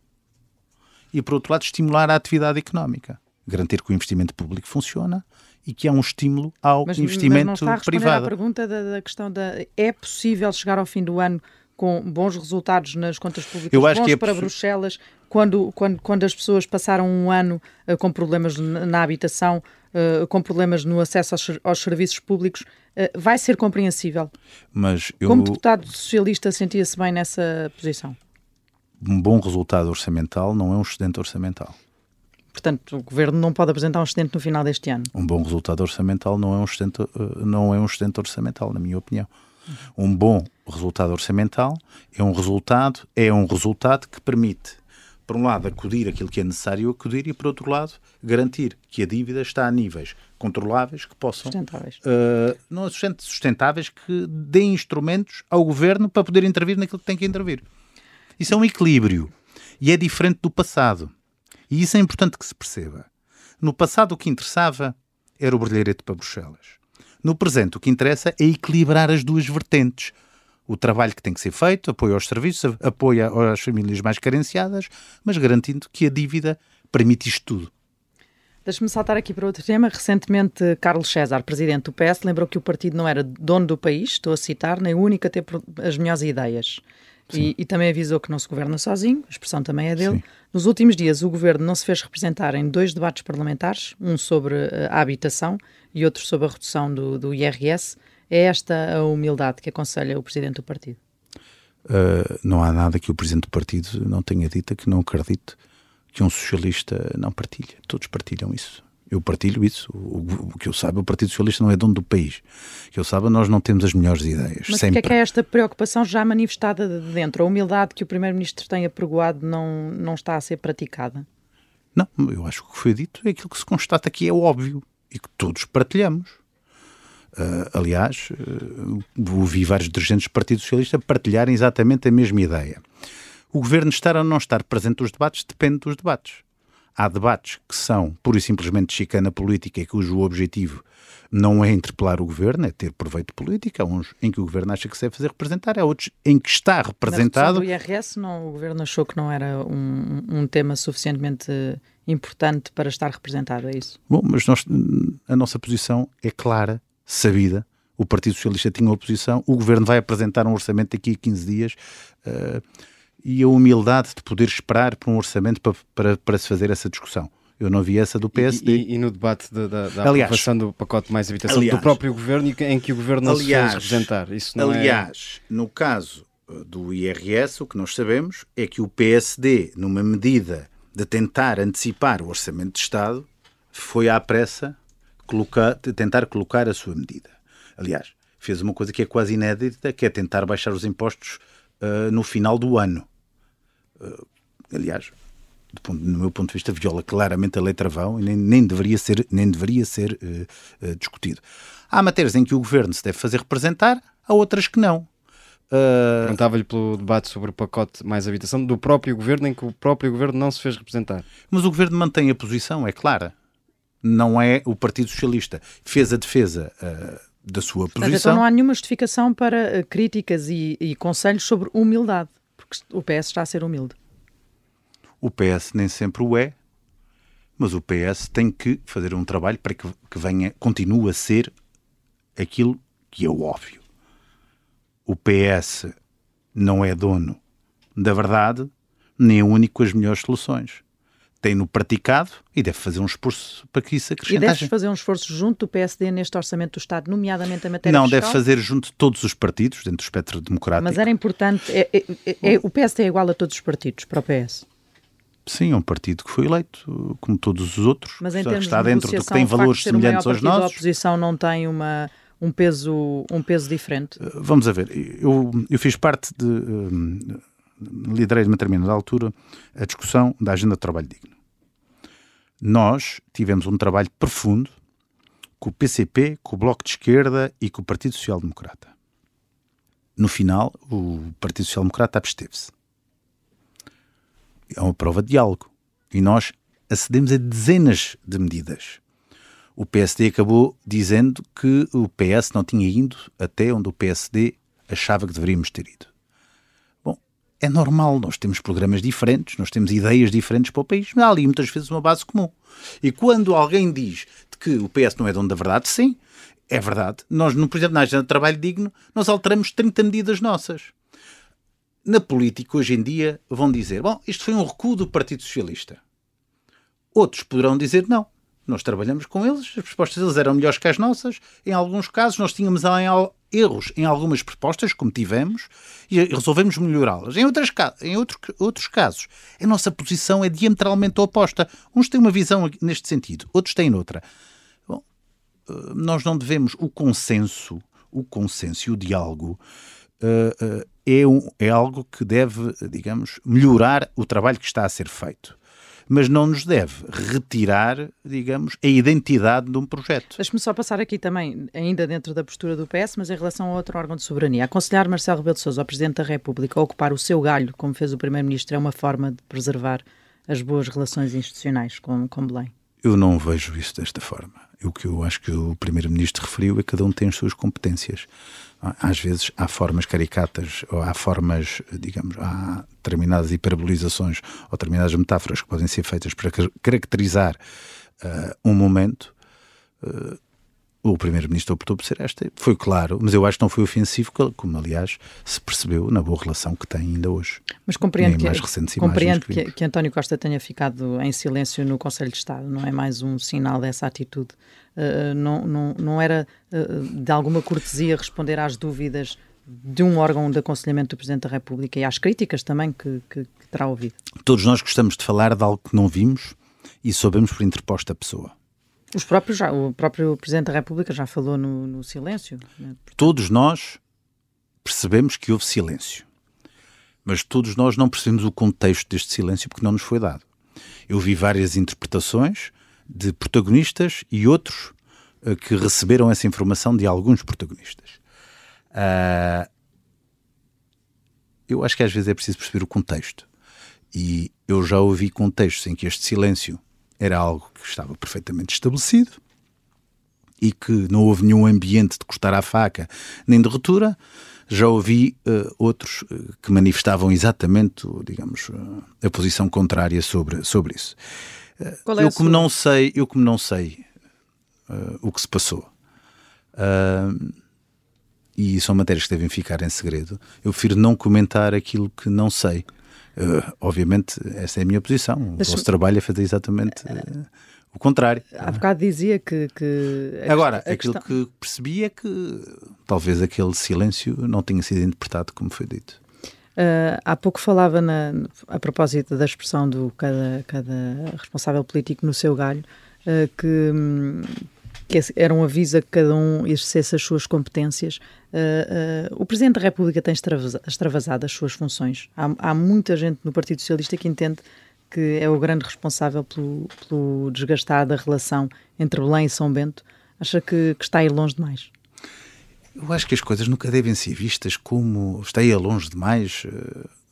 e, por outro lado, estimular a atividade económica. Garantir que o investimento público funciona e que há um estímulo ao Mas, investimento mas não está a privado. à pergunta da, da questão da é possível chegar ao fim do ano com bons resultados nas contas públicas, Eu acho bons que é para possi- Bruxelas, quando, quando, quando as pessoas passaram um ano eh, com problemas na, habitação, eh, com problemas no acesso aos, aos serviços públicos, eh, vai ser compreensível. Mas eu, Como deputado socialista sentia-se bem nessa posição? um bom resultado orçamental não é um excedente orçamental. Portanto, o Governo não pode apresentar um excedente no final deste ano. Um bom resultado orçamental não é um excedente, não é um excedente orçamental, na minha opinião. Um bom resultado orçamental é um resultado, é um resultado que permite, por um lado, acudir aquilo que é necessário acudir e, por outro lado, garantir que a dívida está a níveis controláveis que possam Sustentáveis. eh, não sustent- sustentáveis que deem instrumentos ao governo para poder intervir naquilo que tem que intervir. Isso é um equilíbrio e é diferente do passado. E isso é importante que se perceba. No passado, o que interessava era o brilharete para Bruxelas. No presente, o que interessa é equilibrar as duas vertentes. O trabalho que tem que ser feito, apoio aos serviços, apoio às famílias mais carenciadas, mas garantindo que a dívida permite isto tudo. Deixa-me saltar aqui para outro tema. Recentemente, Carlos César, presidente do PS, lembrou que o partido não era dono do país, estou a citar, nem o único a ter as melhores ideias. E, e também avisou que não se governa sozinho, a expressão também é dele. Sim. Nos últimos dias, o governo não se fez representar em dois debates parlamentares, um sobre eh, a habitação e outro sobre a redução do, do IRS. É esta a humildade que aconselha o presidente do partido? Uh, não há nada que o presidente do partido não tenha dito que não acredite que um socialista não partilha. Todos partilham isso. Eu partilho isso. O, o- o que eu saiba, o Partido Socialista não é dono do país. O que eu saiba, nós não temos as melhores ideias. Mas sempre. porque é que é esta preocupação já manifestada de dentro? A humildade que o primeiro-ministro tem apregoado não, não está a ser praticada? Não, eu acho que o que foi dito é aquilo que se constata que é óbvio e que todos partilhamos. Ah, aliás, uh, ouvi vários dirigentes do Partido Socialista partilharem exatamente a mesma ideia. O governo estar ou não estar presente nos debates depende dos debates. Há debates que são pura e simplesmente chicana política e cujo objetivo não é interpelar o governo, é ter proveito político. Há uns em que o governo acha que se deve fazer representar, há outros em que está representado. redução do IRS, não, o governo achou que não era um, um tema suficientemente importante para estar representado, é isso? Bom, mas nós, a nossa posição é clara, sabida. O Partido Socialista tinha uma posição, o governo vai apresentar um orçamento daqui a 15 dias. eh, e a humildade de poder esperar por um orçamento para, para, para se fazer essa discussão. Eu não vi essa do E, PSD. e- e no debate da, da, da Aliás- aprovação do pacote mais habitação Aliás- do próprio governo e em que o governo não Aliás- se fez representar. Isso não é... Aliás, no caso uh, do IRS, o que nós sabemos é que o PSD, numa medida de tentar antecipar o orçamento de Estado, foi à pressa colocar, de tentar colocar a sua medida. Aliás, fez uma coisa que é quase inédita, que é tentar baixar os impostos uh, no final do ano. Uh, aliás, do ponto- no meu ponto de vista, viola claramente a lei travão e nem, nem deveria ser, nem deveria ser eh, eh, discutido. Há matérias em que o governo se deve fazer representar, há outras que não. Uh, Perguntava-lhe pelo debate sobre o pacote mais habitação do próprio governo, em que o próprio governo não se fez representar. mas o governo mantém a posição, é clara. Não é o Partido Socialista. Fez a defesa uh, da sua Portanto, posição. então não há nenhuma justificação para eh, críticas e, e conselhos sobre humildade, porque o PS está a ser humilde. O PS nem sempre o é, mas o PS tem que fazer um trabalho para que, que venha, continue a ser aquilo que é óbvio. O PS não é dono da verdade, nem é único com as melhores soluções. Tem-no praticado e deve fazer um esforço para que isso E acrescente. deves fazer um esforço junto do PSD neste orçamento do Estado, nomeadamente a matéria Não, fiscal? deve fazer junto de todos os partidos, dentro do espectro democrático. Mas era importante, é, é- é- é- o PSD é igual a todos os partidos, para o PS. Sim, é um partido que foi eleito, como todos os outros, Mas em que está de dentro do que tem valores semelhantes aos nossos. oposição não tem uma, um, peso, um peso diferente? Vamos a ver, eu, eu fiz parte de. hum, liderei numa determinada altura a discussão da agenda de trabalho digno. Nós tivemos um trabalho profundo com o PCP, com o Bloco de Esquerda e com o Partido Social Democrata. No final, o Partido Social Democrata absteve-se. É uma prova de diálogo. E nós acedemos a dezenas de medidas. O PSD acabou dizendo que o PS não tinha ido até onde o PSD achava que deveríamos ter ido. É normal, nós temos programas diferentes, nós temos ideias diferentes para o país, mas há ali muitas vezes uma base comum. E quando alguém diz que o PS não é dono da verdade, sim, é verdade. Nós, por exemplo, na agenda de trabalho digno, nós alteramos 30 medidas nossas. Na política, hoje em dia, vão dizer: bom, isto foi um recuo do Partido Socialista. Outros poderão dizer: não, nós trabalhamos com eles, as propostas deles eram melhores que as nossas. Em alguns casos, nós tínhamos erros em algumas propostas, como tivemos, e resolvemos melhorá-las. Em, outras, em outro- outros casos, a nossa posição é diametralmente oposta. Uns têm uma visão neste sentido, outros têm noutra. Bom, eh, nós não devemos o consenso, o consenso e o diálogo eh, eh, é, um- é algo que deve, digamos, melhorar o trabalho que está a ser feito. Mas não nos deve retirar, digamos, a identidade de um projeto. Deixe-me só passar aqui também, ainda dentro da postura do PS, mas em relação a outro órgão de soberania. Aconselhar Marcelo Rebelo de Sousa, ao Presidente da República, a ocupar o seu galho, como fez o Primeiro-Ministro, é uma forma de preservar as boas relações institucionais com, com Belém. Eu não vejo isso desta forma. O que eu acho que o Primeiro-Ministro referiu é que cada um tem as suas competências. Às vezes há formas caricatas, ou há formas, digamos, há determinadas hiperbolizações ou determinadas metáforas que podem ser feitas para car- caracterizar ah, um momento. Ah, o Primeiro-Ministro optou por ser esta. Foi claro, mas eu acho que não foi ofensivo, como aliás se percebeu na boa relação que tem ainda hoje. Mas compreendo, Nem que, mais recentes compreendo que que António Costa tenha ficado em silêncio no Conselho de Estado. Não é mais um sinal dessa atitude. Uh, não, não, não era uh, de alguma cortesia responder às dúvidas de um órgão de aconselhamento do Presidente da República e às críticas também que, que, que terá ouvido. Todos nós gostamos de falar de algo que não vimos e soubemos por interposta pessoa. Os próprios já, o próprio Presidente da República já falou no, no silêncio. né? Todos nós percebemos que houve silêncio. Mas todos nós não percebemos o contexto deste silêncio porque não nos foi dado. Eu vi várias interpretações de protagonistas e outros eh, que receberam essa informação de alguns protagonistas. Ah, eu acho que às vezes é preciso perceber o contexto. E eu já ouvi contextos em que este silêncio era algo que estava perfeitamente estabelecido e que não houve nenhum ambiente de cortar a faca nem de ruptura. Já ouvi uh, outros uh, que manifestavam exatamente, digamos, uh, a posição contrária sobre, sobre isso. Qual é eu como não sei, eu como não sei o que se passou. e são matérias que devem ficar em segredo. Eu prefiro não comentar aquilo que não sei. Obviamente, essa é a minha posição. O nosso trabalho é fazer exatamente o contrário. Há bocado dizia que. que a Agora, a aquilo questão- que percebi é que talvez aquele silêncio não tenha sido interpretado como foi dito. Uh, há pouco falava na- a propósito da expressão do cada, cada responsável político no seu galho uh, que, hum, que esse era um aviso a que cada um exercesse as suas competências. Uh, uh, o Presidente da República tem extravasa- extravasado as suas funções. Há, há muita gente no Partido Socialista que entende que é o grande responsável pelo, pelo desgastar da relação entre Belém e São Bento. Acha que, que está a ir longe demais? Eu acho que as coisas nunca devem ser vistas como está aí a longe demais.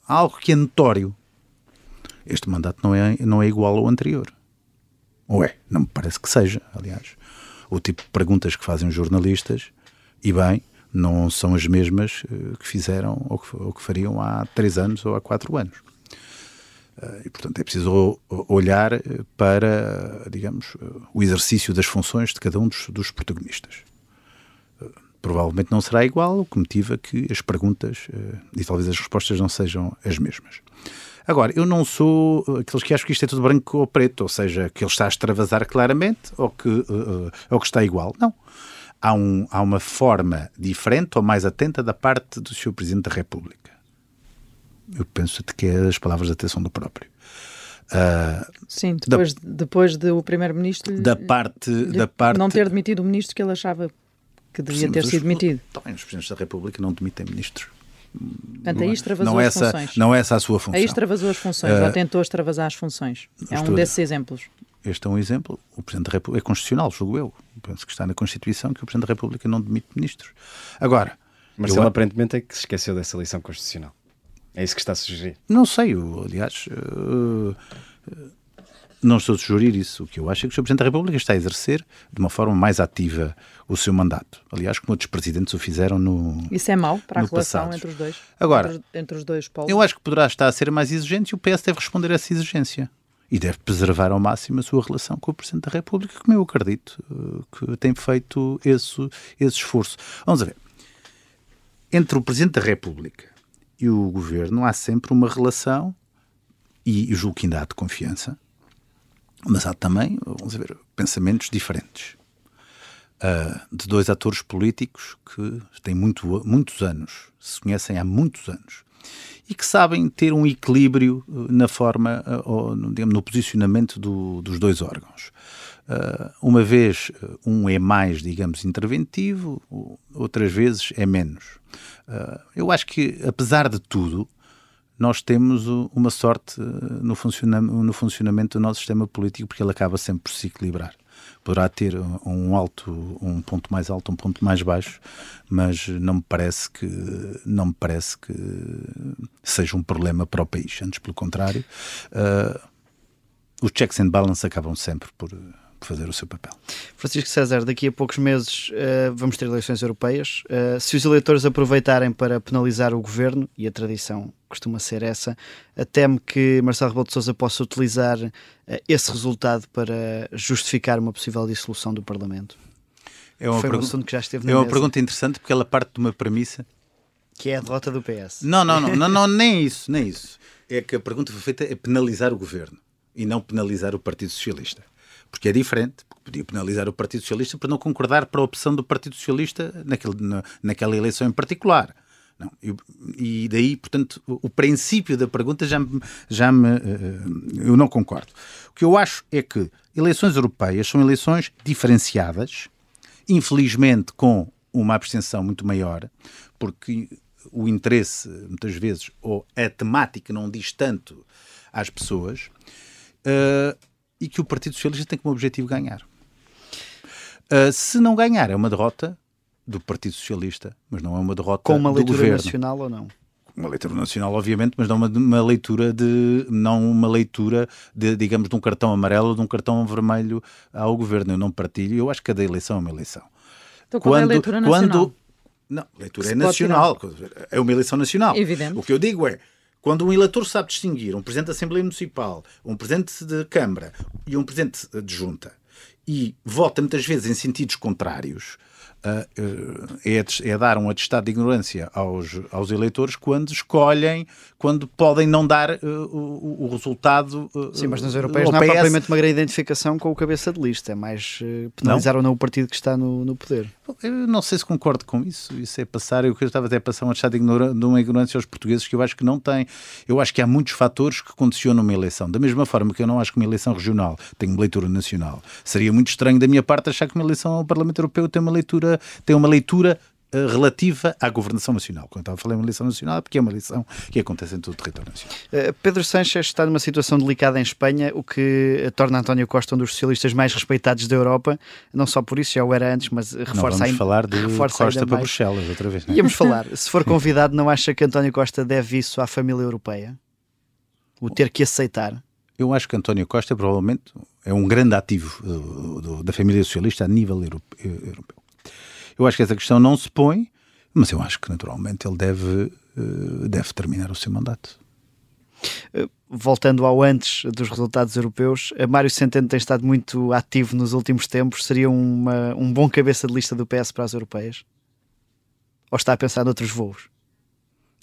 Há algo que é notório. Este mandato não é, não é igual ao anterior. Ou é? Não me parece que seja, aliás. O tipo de perguntas que fazem os jornalistas, e bem, não são as mesmas eh, que fizeram ou que, ou que fariam há três anos ou há quatro anos. Eh, E, portanto, é preciso olhar eh, para, digamos, o exercício das funções de cada um dos, dos protagonistas. Provavelmente não será igual, o que motiva que as perguntas e talvez as respostas não sejam as mesmas. Agora, eu não sou eh, aqueles que acham que isto é tudo branco ou preto, ou seja, que ele está a extravasar claramente ou que, eh, ou que está igual. Não. Há, um, há uma forma diferente ou mais atenta da parte do Sr. Presidente da República. Eu penso que é as palavras de atenção do próprio. Ah, Sim, depois, depois de o Primeiro-Ministro da parte, lhe da parte não ter demitido o ministro que ele achava que devia ter sido demitido. Também os presidentes da República não demitem ministros. Portanto, aí Não é- extravasou não as essa, funções. Não é essa a sua função. Aí extravasou as funções, Eh, ou tentou extravasar as funções. É um desses exemplos. Este é um exemplo. O Presidente da República é constitucional, julgo eu. Penso que está na Constituição que o Presidente da República não demite ministros. Agora, Marcelo eu- aparentemente é que se esqueceu dessa lição constitucional. É isso que está a sugerir. Não sei, eu, aliás, eh, eh, não estou a sugerir isso. O que eu acho é que o Sr. Presidente da República está a exercer de uma forma mais ativa o seu mandato. Aliás, como outros presidentes o fizeram no. Isso é mau para a relação passado. entre os dois? Agora, entre, os- entre os dois polos? Eu acho que poderá estar a ser mais exigente e o PS deve responder a essa exigência. E deve preservar ao máximo a sua relação com o Presidente da República, como eu acredito eh, que tem feito esse, esse esforço. Vamos a ver. Entre o Presidente da República e o Governo há sempre uma relação, e julgo que ainda há de confiança, mas há também, vamos ver, pensamentos diferentes. Ah, de dois atores políticos que têm muito, muitos anos, se conhecem há muitos anos e que sabem ter um equilíbrio eh, na forma, eh, ou, no- digamos, no posicionamento do- dos dois órgãos. Ah, uma vez um é mais, digamos, interventivo, outras vezes é menos. Ah, eu acho que, apesar de tudo, nós temos uma sorte eh, no, no funcionamento do nosso sistema político porque ele acaba sempre por se equilibrar. Poderá ter um- alto, um ponto mais alto, um ponto mais baixo, mas não me parece que não me parece que seja um problema para o país. Antes, pelo contrário, eh, os checks and balance acabam sempre por, fazer o seu papel. Francisco César, daqui a poucos meses eh, vamos ter eleições europeias. Eh, se os eleitores aproveitarem para penalizar o governo, e a tradição costuma ser essa, eh, teme que Marcelo Rebelo de Sousa possa utilizar eh, esse resultado para justificar uma possível dissolução do Parlamento? É uma, Foi um pergu- assunto que já esteve na é uma mesa. pergunta interessante porque ela parte de uma premissa Que é a derrota do PS. Não, não, não, não, não, nem isso, nem isso. É que a pergunta foi feita é penalizar o governo e não penalizar o Partido Socialista. Porque é diferente, porque podia penalizar o Partido Socialista por não concordar para a opção do Partido Socialista naquele, na, naquela eleição em particular. Não, eu- e daí, portanto, o, o princípio da pergunta já me, já me eh, eu não concordo. O que eu acho é que eleições europeias são eleições diferenciadas, infelizmente com uma abstenção muito maior, porque o interesse, muitas vezes, ou a temática não diz tanto às pessoas, eh, e que o Partido Socialista tem como objetivo ganhar. Eh, se não ganhar, é uma derrota do Partido Socialista, mas não é uma derrota Com uma do leitura governo. nacional ou não? uma leitura nacional, obviamente, mas não uma, uma leitura de não uma leitura de, digamos, de um cartão amarelo ou de um cartão vermelho ao governo. Eu não partilho. Eu acho que cada eleição é uma eleição. Então, qual é a leitura nacional? quando não, leitura é nacional. É uma eleição nacional. Evidente. O que eu digo é, quando um eleitor sabe distinguir um presidente da Assembleia Municipal, um presidente de Câmara e um presidente de Junta e vota muitas vezes em sentidos contrários, é, é dar um atestado de ignorância aos, aos eleitores quando escolhem, quando podem não dar eh, o, o resultado. eh, Sim, mas nas europeias não há PS. propriamente uma grande identificação com o cabeça de lista, é mais eh, penalizar ou não o partido que está no, no poder. Eu não sei se concordo com isso. Isso é passar, eu estava até a passar um atestado de, uma ignorância aos portugueses que eu acho que não têm. Eu acho que há muitos fatores que condicionam uma eleição. Da mesma forma que eu não acho que uma eleição regional tem uma leitura nacional. Seria muito estranho da minha parte achar que uma eleição ao Parlamento Europeu tem uma leitura, tem uma leitura relativa à governação nacional. Quando estava a falar em uma eleição nacional, é porque é uma eleição que acontece em todo o território nacional. Eh, Pedro Sánchez está numa situação delicada em Espanha, o que eh, torna António Costa um dos socialistas mais respeitados da Europa. Não só por isso, já o era antes, mas eh, Não reforça vamos ainda, falar de reforça Costa ainda para mais. Bruxelas outra vez. não é? Íamos falar, se for convidado, não acha que António Costa deve isso à família europeia? O ter que aceitar? Eu acho que António Costa provavelmente é um grande ativo uh, do- da família socialista a nível europe- europeu. Eu acho que essa questão não se põe, mas eu acho que naturalmente ele deve, uh, deve terminar o seu mandato. Eh, Voltando ao antes dos resultados europeus, eh, Mário Centeno tem estado muito ativo nos últimos tempos. Seria uma- um bom cabeça de lista do PS para as europeias? Ou está a pensar noutros voos?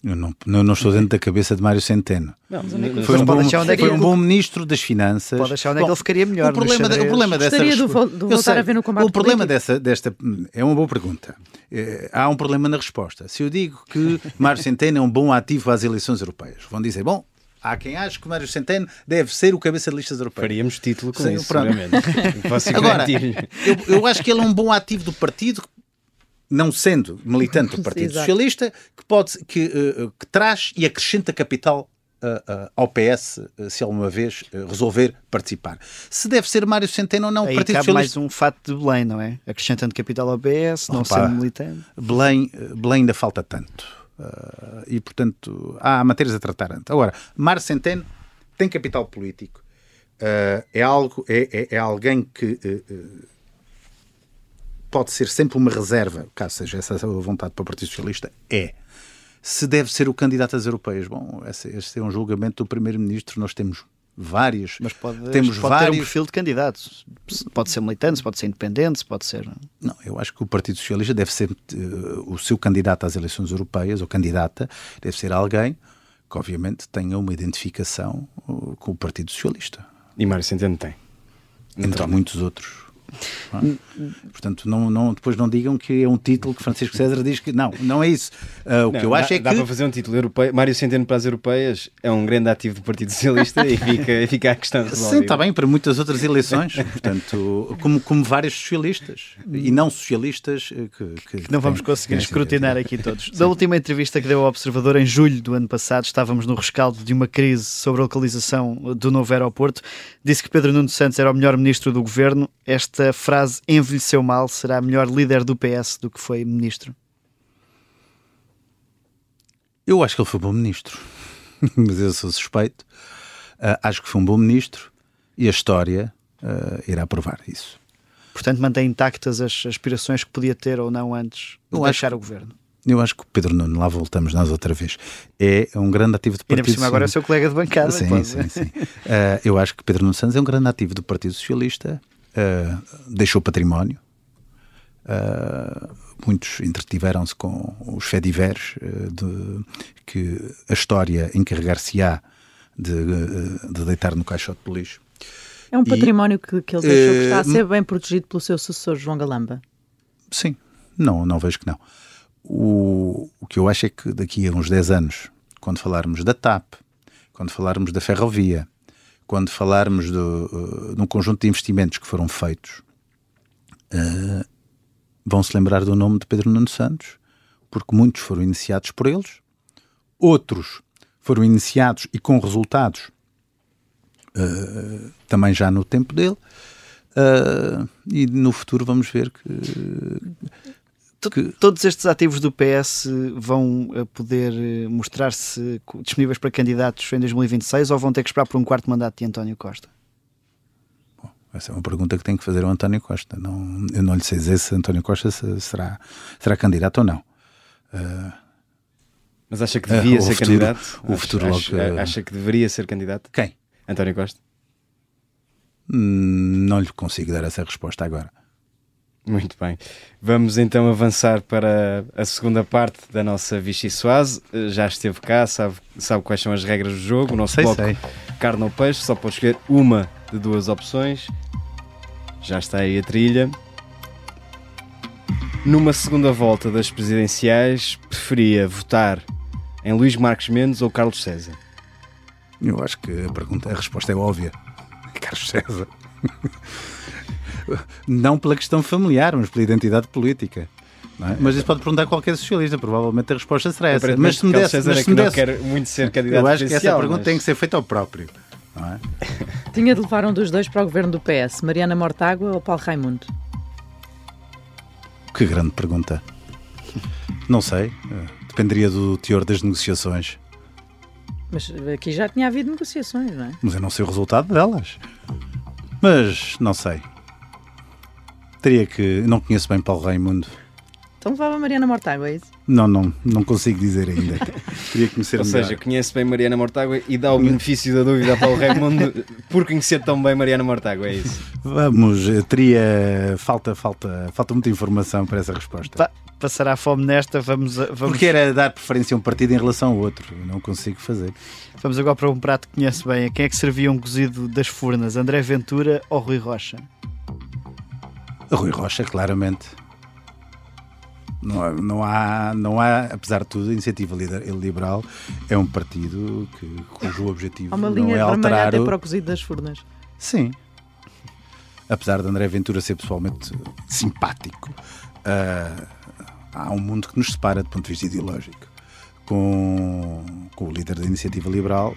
Eu não, não, não estou dentro da cabeça de Mário Centeno. Não, mas Foi onde é que- um, bom, pode achar onde é que foi um bom ministro das Finanças. Pode achar onde é que ele ficaria melhor O problema, de- o problema dessa Gostaria de de Eu voltar sei, a ver no combate O problema político. dessa, desta é uma boa pergunta. Eh, há um problema na resposta. Se eu digo que Mário Centeno é um bom ativo às eleições europeias, vão dizer, bom, há quem ache que Mário Centeno deve ser o cabeça de listas europeias. Faríamos título com Sim, isso, Agora, eu, eu acho que ele é um bom ativo do partido, não sendo militante do Partido. Socialista, que, pode, que, eh, que traz e acrescenta capital eh, eh, ao PS se alguma vez resolver participar. Se deve ser Mário Centeno ou não, o Aí Partido cabe mais Socialista. um fato de Belém, não é? Acrescentando capital ao PS, não Opa. sendo militante. Belém, Belém ainda falta tanto. E, portanto, há matérias a tratar antes. Agora, Mário Centeno tem capital político. É, algo, é, é- é alguém que pode ser sempre uma reserva, caso seja essa a vontade para o Partido Socialista, é. Se deve ser o candidato às europeias, bom, esse, esse é um julgamento do Primeiro-Ministro, nós temos vários. Mas pode, temos pode ter um vários. perfil de candidato. Pode ser militante, pode ser independente, pode ser. Não, eu acho que o Partido Socialista deve ser eh, o seu candidato às eleições europeias, ou candidata, deve ser alguém que, obviamente, tenha uma identificação uh, com o Partido Socialista, E Mário Centeno tem. entre muitos outros. É? Portanto, não, não, depois não digam que é um título que Francisco César diz que não, não é isso. Ah, o que Não, eu acho dá, é dá que para fazer um título europeu. Mário Centeno para as europeias é um grande ativo do Partido Socialista e fica, fica a questão resolvida. Sim, está bem, para muitas outras eleições, portanto, como, como vários socialistas e não socialistas eh, que, que Não vamos conseguir escrutinar aqui todos. Da última entrevista que deu ao Observador em julho do ano passado, estávamos no rescaldo de uma crise sobre a localização do novo aeroporto. Disse que Pedro Nuno Santos era o melhor ministro do governo. Esta frase envelheceu mal. Será melhor líder do PS do que foi ministro? Eu acho que ele foi um bom ministro, mas eu sou suspeito. Ah, acho que foi um bom ministro e a história ah, irá provar isso. Portanto, mantém intactas as aspirações que podia ter ou não antes de Eu acho deixar o governo. Eu acho que o Pedro Nuno, lá voltamos nós outra vez, é um grande ativo do Partido por cima agora é seu colega de bancada. Sim, pode- sim, sim. Ah, eu acho que Pedro Nuno Santos é um grande ativo do Partido Socialista, ah, deixou património. ah, muitos entretiveram-se com os fediveres ah, de que a história encarregar-se-á de, de deitar no caixote de lixo. É um E, património que, que ele deixou que está a eh, ser bem protegido pelo seu sucessor, João Galamba. Sim, não, não vejo que não. O, o que eu acho é que daqui a uns 10 anos, quando falarmos da TAP, quando falarmos da ferrovia, quando falarmos do, de um conjunto de investimentos que foram feitos, uh, vão se lembrar do nome de Pedro Nuno Santos, porque muitos foram iniciados por eles, outros foram iniciados e com resultados uh, também já no tempo dele. Uh, e no futuro vamos ver que Todos estes ativos do PS vão eh, poder eh, mostrar-se disponíveis para candidatos em 2026 ou vão ter que esperar por um quarto mandato de António Costa? Essa é uma pergunta que tem que fazer ao António Costa. Não, eu não lhe sei dizer se António Costa se- será, será candidato ou não. Uh, Mas acha que devia o ser futuro- candidato? o Acha- futuro acha, logo, eh, acha que deveria ser candidato? Quem? António Costa? hum, não lhe consigo dar essa resposta agora. Muito bem. Vamos então avançar para a segunda parte da nossa Vichy Soase. Eh, Já esteve cá, sabe, sabe quais são as regras do jogo. O nosso Sei, bloco sei. carne ou peixe, só pode escolher uma de duas opções. Já está aí a trilha. Numa segunda volta das presidenciais, preferia votar em Luís Marques Mendes ou Carlos César? Eu acho que a, pergunta, a resposta é óbvia. Carlos César. Não pela questão familiar, mas pela identidade política. não é? Mas isso pode perguntar qualquer socialista, provavelmente a resposta será essa. Mas se me desse, César mas é se que me não desse- quer muito ser candidato eu acho que essa pergunta mas- tem que ser feita ao próprio. Não é? Tinha de levar um dos dois para o governo do PS, Mariana Mortágua ou Paulo Raimundo? Que grande pergunta. Não sei. eh, Dependeria do teor das negociações. Mas aqui já tinha havido negociações, não é? Mas eu não sei o resultado delas. Mas não sei. Teria que. Não conheço bem Paulo Raimundo. Então levava a Mariana Mortágua, é isso? Não, não, não consigo dizer ainda. Teria que conhecer Ou melhor. seja, conhece bem Mariana Mortágua e dá o benefício da dúvida a Paulo Raimundo por conhecer tão bem Mariana Mortágua, é isso? Vamos, eh, teria. Falta, falta, falta muita informação para essa resposta. Pa- passará fome nesta, vamos, a- vamos, Porque era dar preferência a um partido em relação ao outro. Não consigo fazer. vamos agora para um prato que conhece bem. A quem é que servia um cozido das furnas? André Ventura ou Rui Rocha? A Rui Rocha, claramente. Não há, não há, não há, apesar de tudo, a Iniciativa Liberal é um partido que, cujo objetivo não é alterar. até o- para o cozido das furnas. Sim. Apesar de André Ventura ser pessoalmente simpático, ah, há um mundo que nos separa do ponto de vista ideológico. Com, com o líder da Iniciativa Liberal,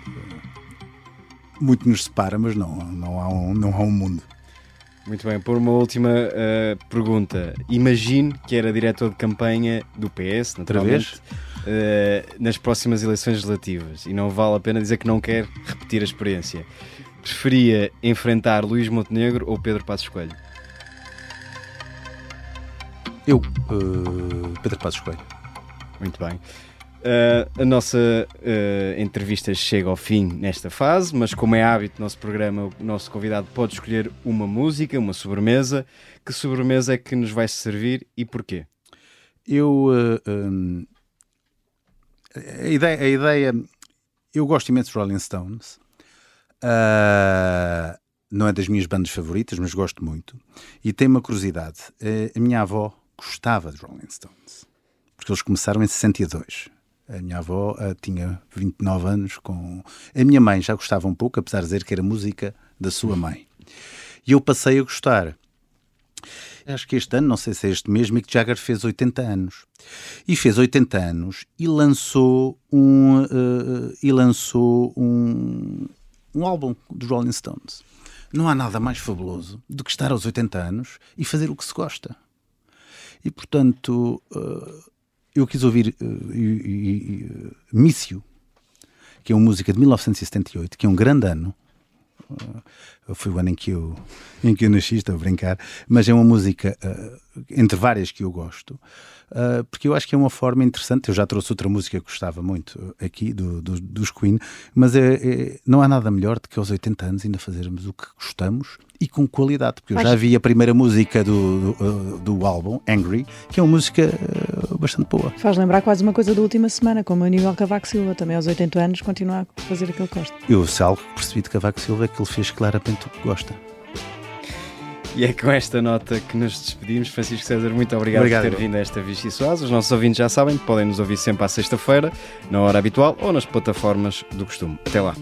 muito nos separa, mas não, não, há, um, não há um mundo. Muito bem, por uma última eh, pergunta. Imagine que era diretor de campanha do PS, naturalmente, eh, nas próximas eleições legislativas e não vale a pena dizer que não quer repetir a experiência. Preferia enfrentar Luís Montenegro ou Pedro Passos Coelho? Eu, ah, Pedro Passos Coelho. Muito bem. Uh, a nossa uh, entrevista chega ao fim nesta fase, mas como é hábito do nosso programa, o nosso convidado pode escolher uma música, uma sobremesa. Que sobremesa é que nos vai servir e porquê? Eu. ah, hum, a, ideia, a ideia. Eu gosto imenso de Rolling Stones. Não é das minhas bandas favoritas, mas gosto muito. E tenho uma curiosidade. Eh, A minha avó gostava de Rolling Stones. Porque eles começaram em 62. A minha avó ah, tinha 29 anos com. A minha mãe já gostava um pouco, apesar de dizer que era música da sua mãe. E eu passei a gostar. Acho que este ano, não sei se é este mesmo, Mick Jagger fez 80 anos. E fez 80 anos e lançou um, eh, e lançou um, um álbum dos Rolling Stones. Não há nada mais fabuloso do que estar aos 80 anos e fazer o que se gosta. E, portanto, eh, eu quis ouvir eh, eh, Mício, que é uma música de 1978, que é um grande ano. Foi o ano em que eu, em que eu nasci, estou a brincar, mas é uma música uh, entre várias que eu gosto, uh, porque eu acho que é uma forma interessante. Eu já trouxe outra música que gostava muito uh, aqui, do, do- dos Queen, mas é, é- não há nada melhor do que aos 80 anos ainda fazermos o que gostamos e com qualidade, porque eu já vi a primeira música do, do, do álbum, Angry, que é uma música uh, bastante boa. Faz lembrar quase uma coisa da última semana, como o Aníbal Cavaco Silva, também aos 80 anos, continua a fazer aquilo que gosta. Eu, se algo que percebi de Cavaco Silva é que ele fez claramente o que gosta. E é com esta nota que nos despedimos. Francisco César, muito obrigado, Obrigado. por ter vindo a esta Vichy Soares. Os nossos ouvintes já sabem, podem nos ouvir sempre à sexta-feira, na hora habitual ou nas plataformas do costume. Até lá.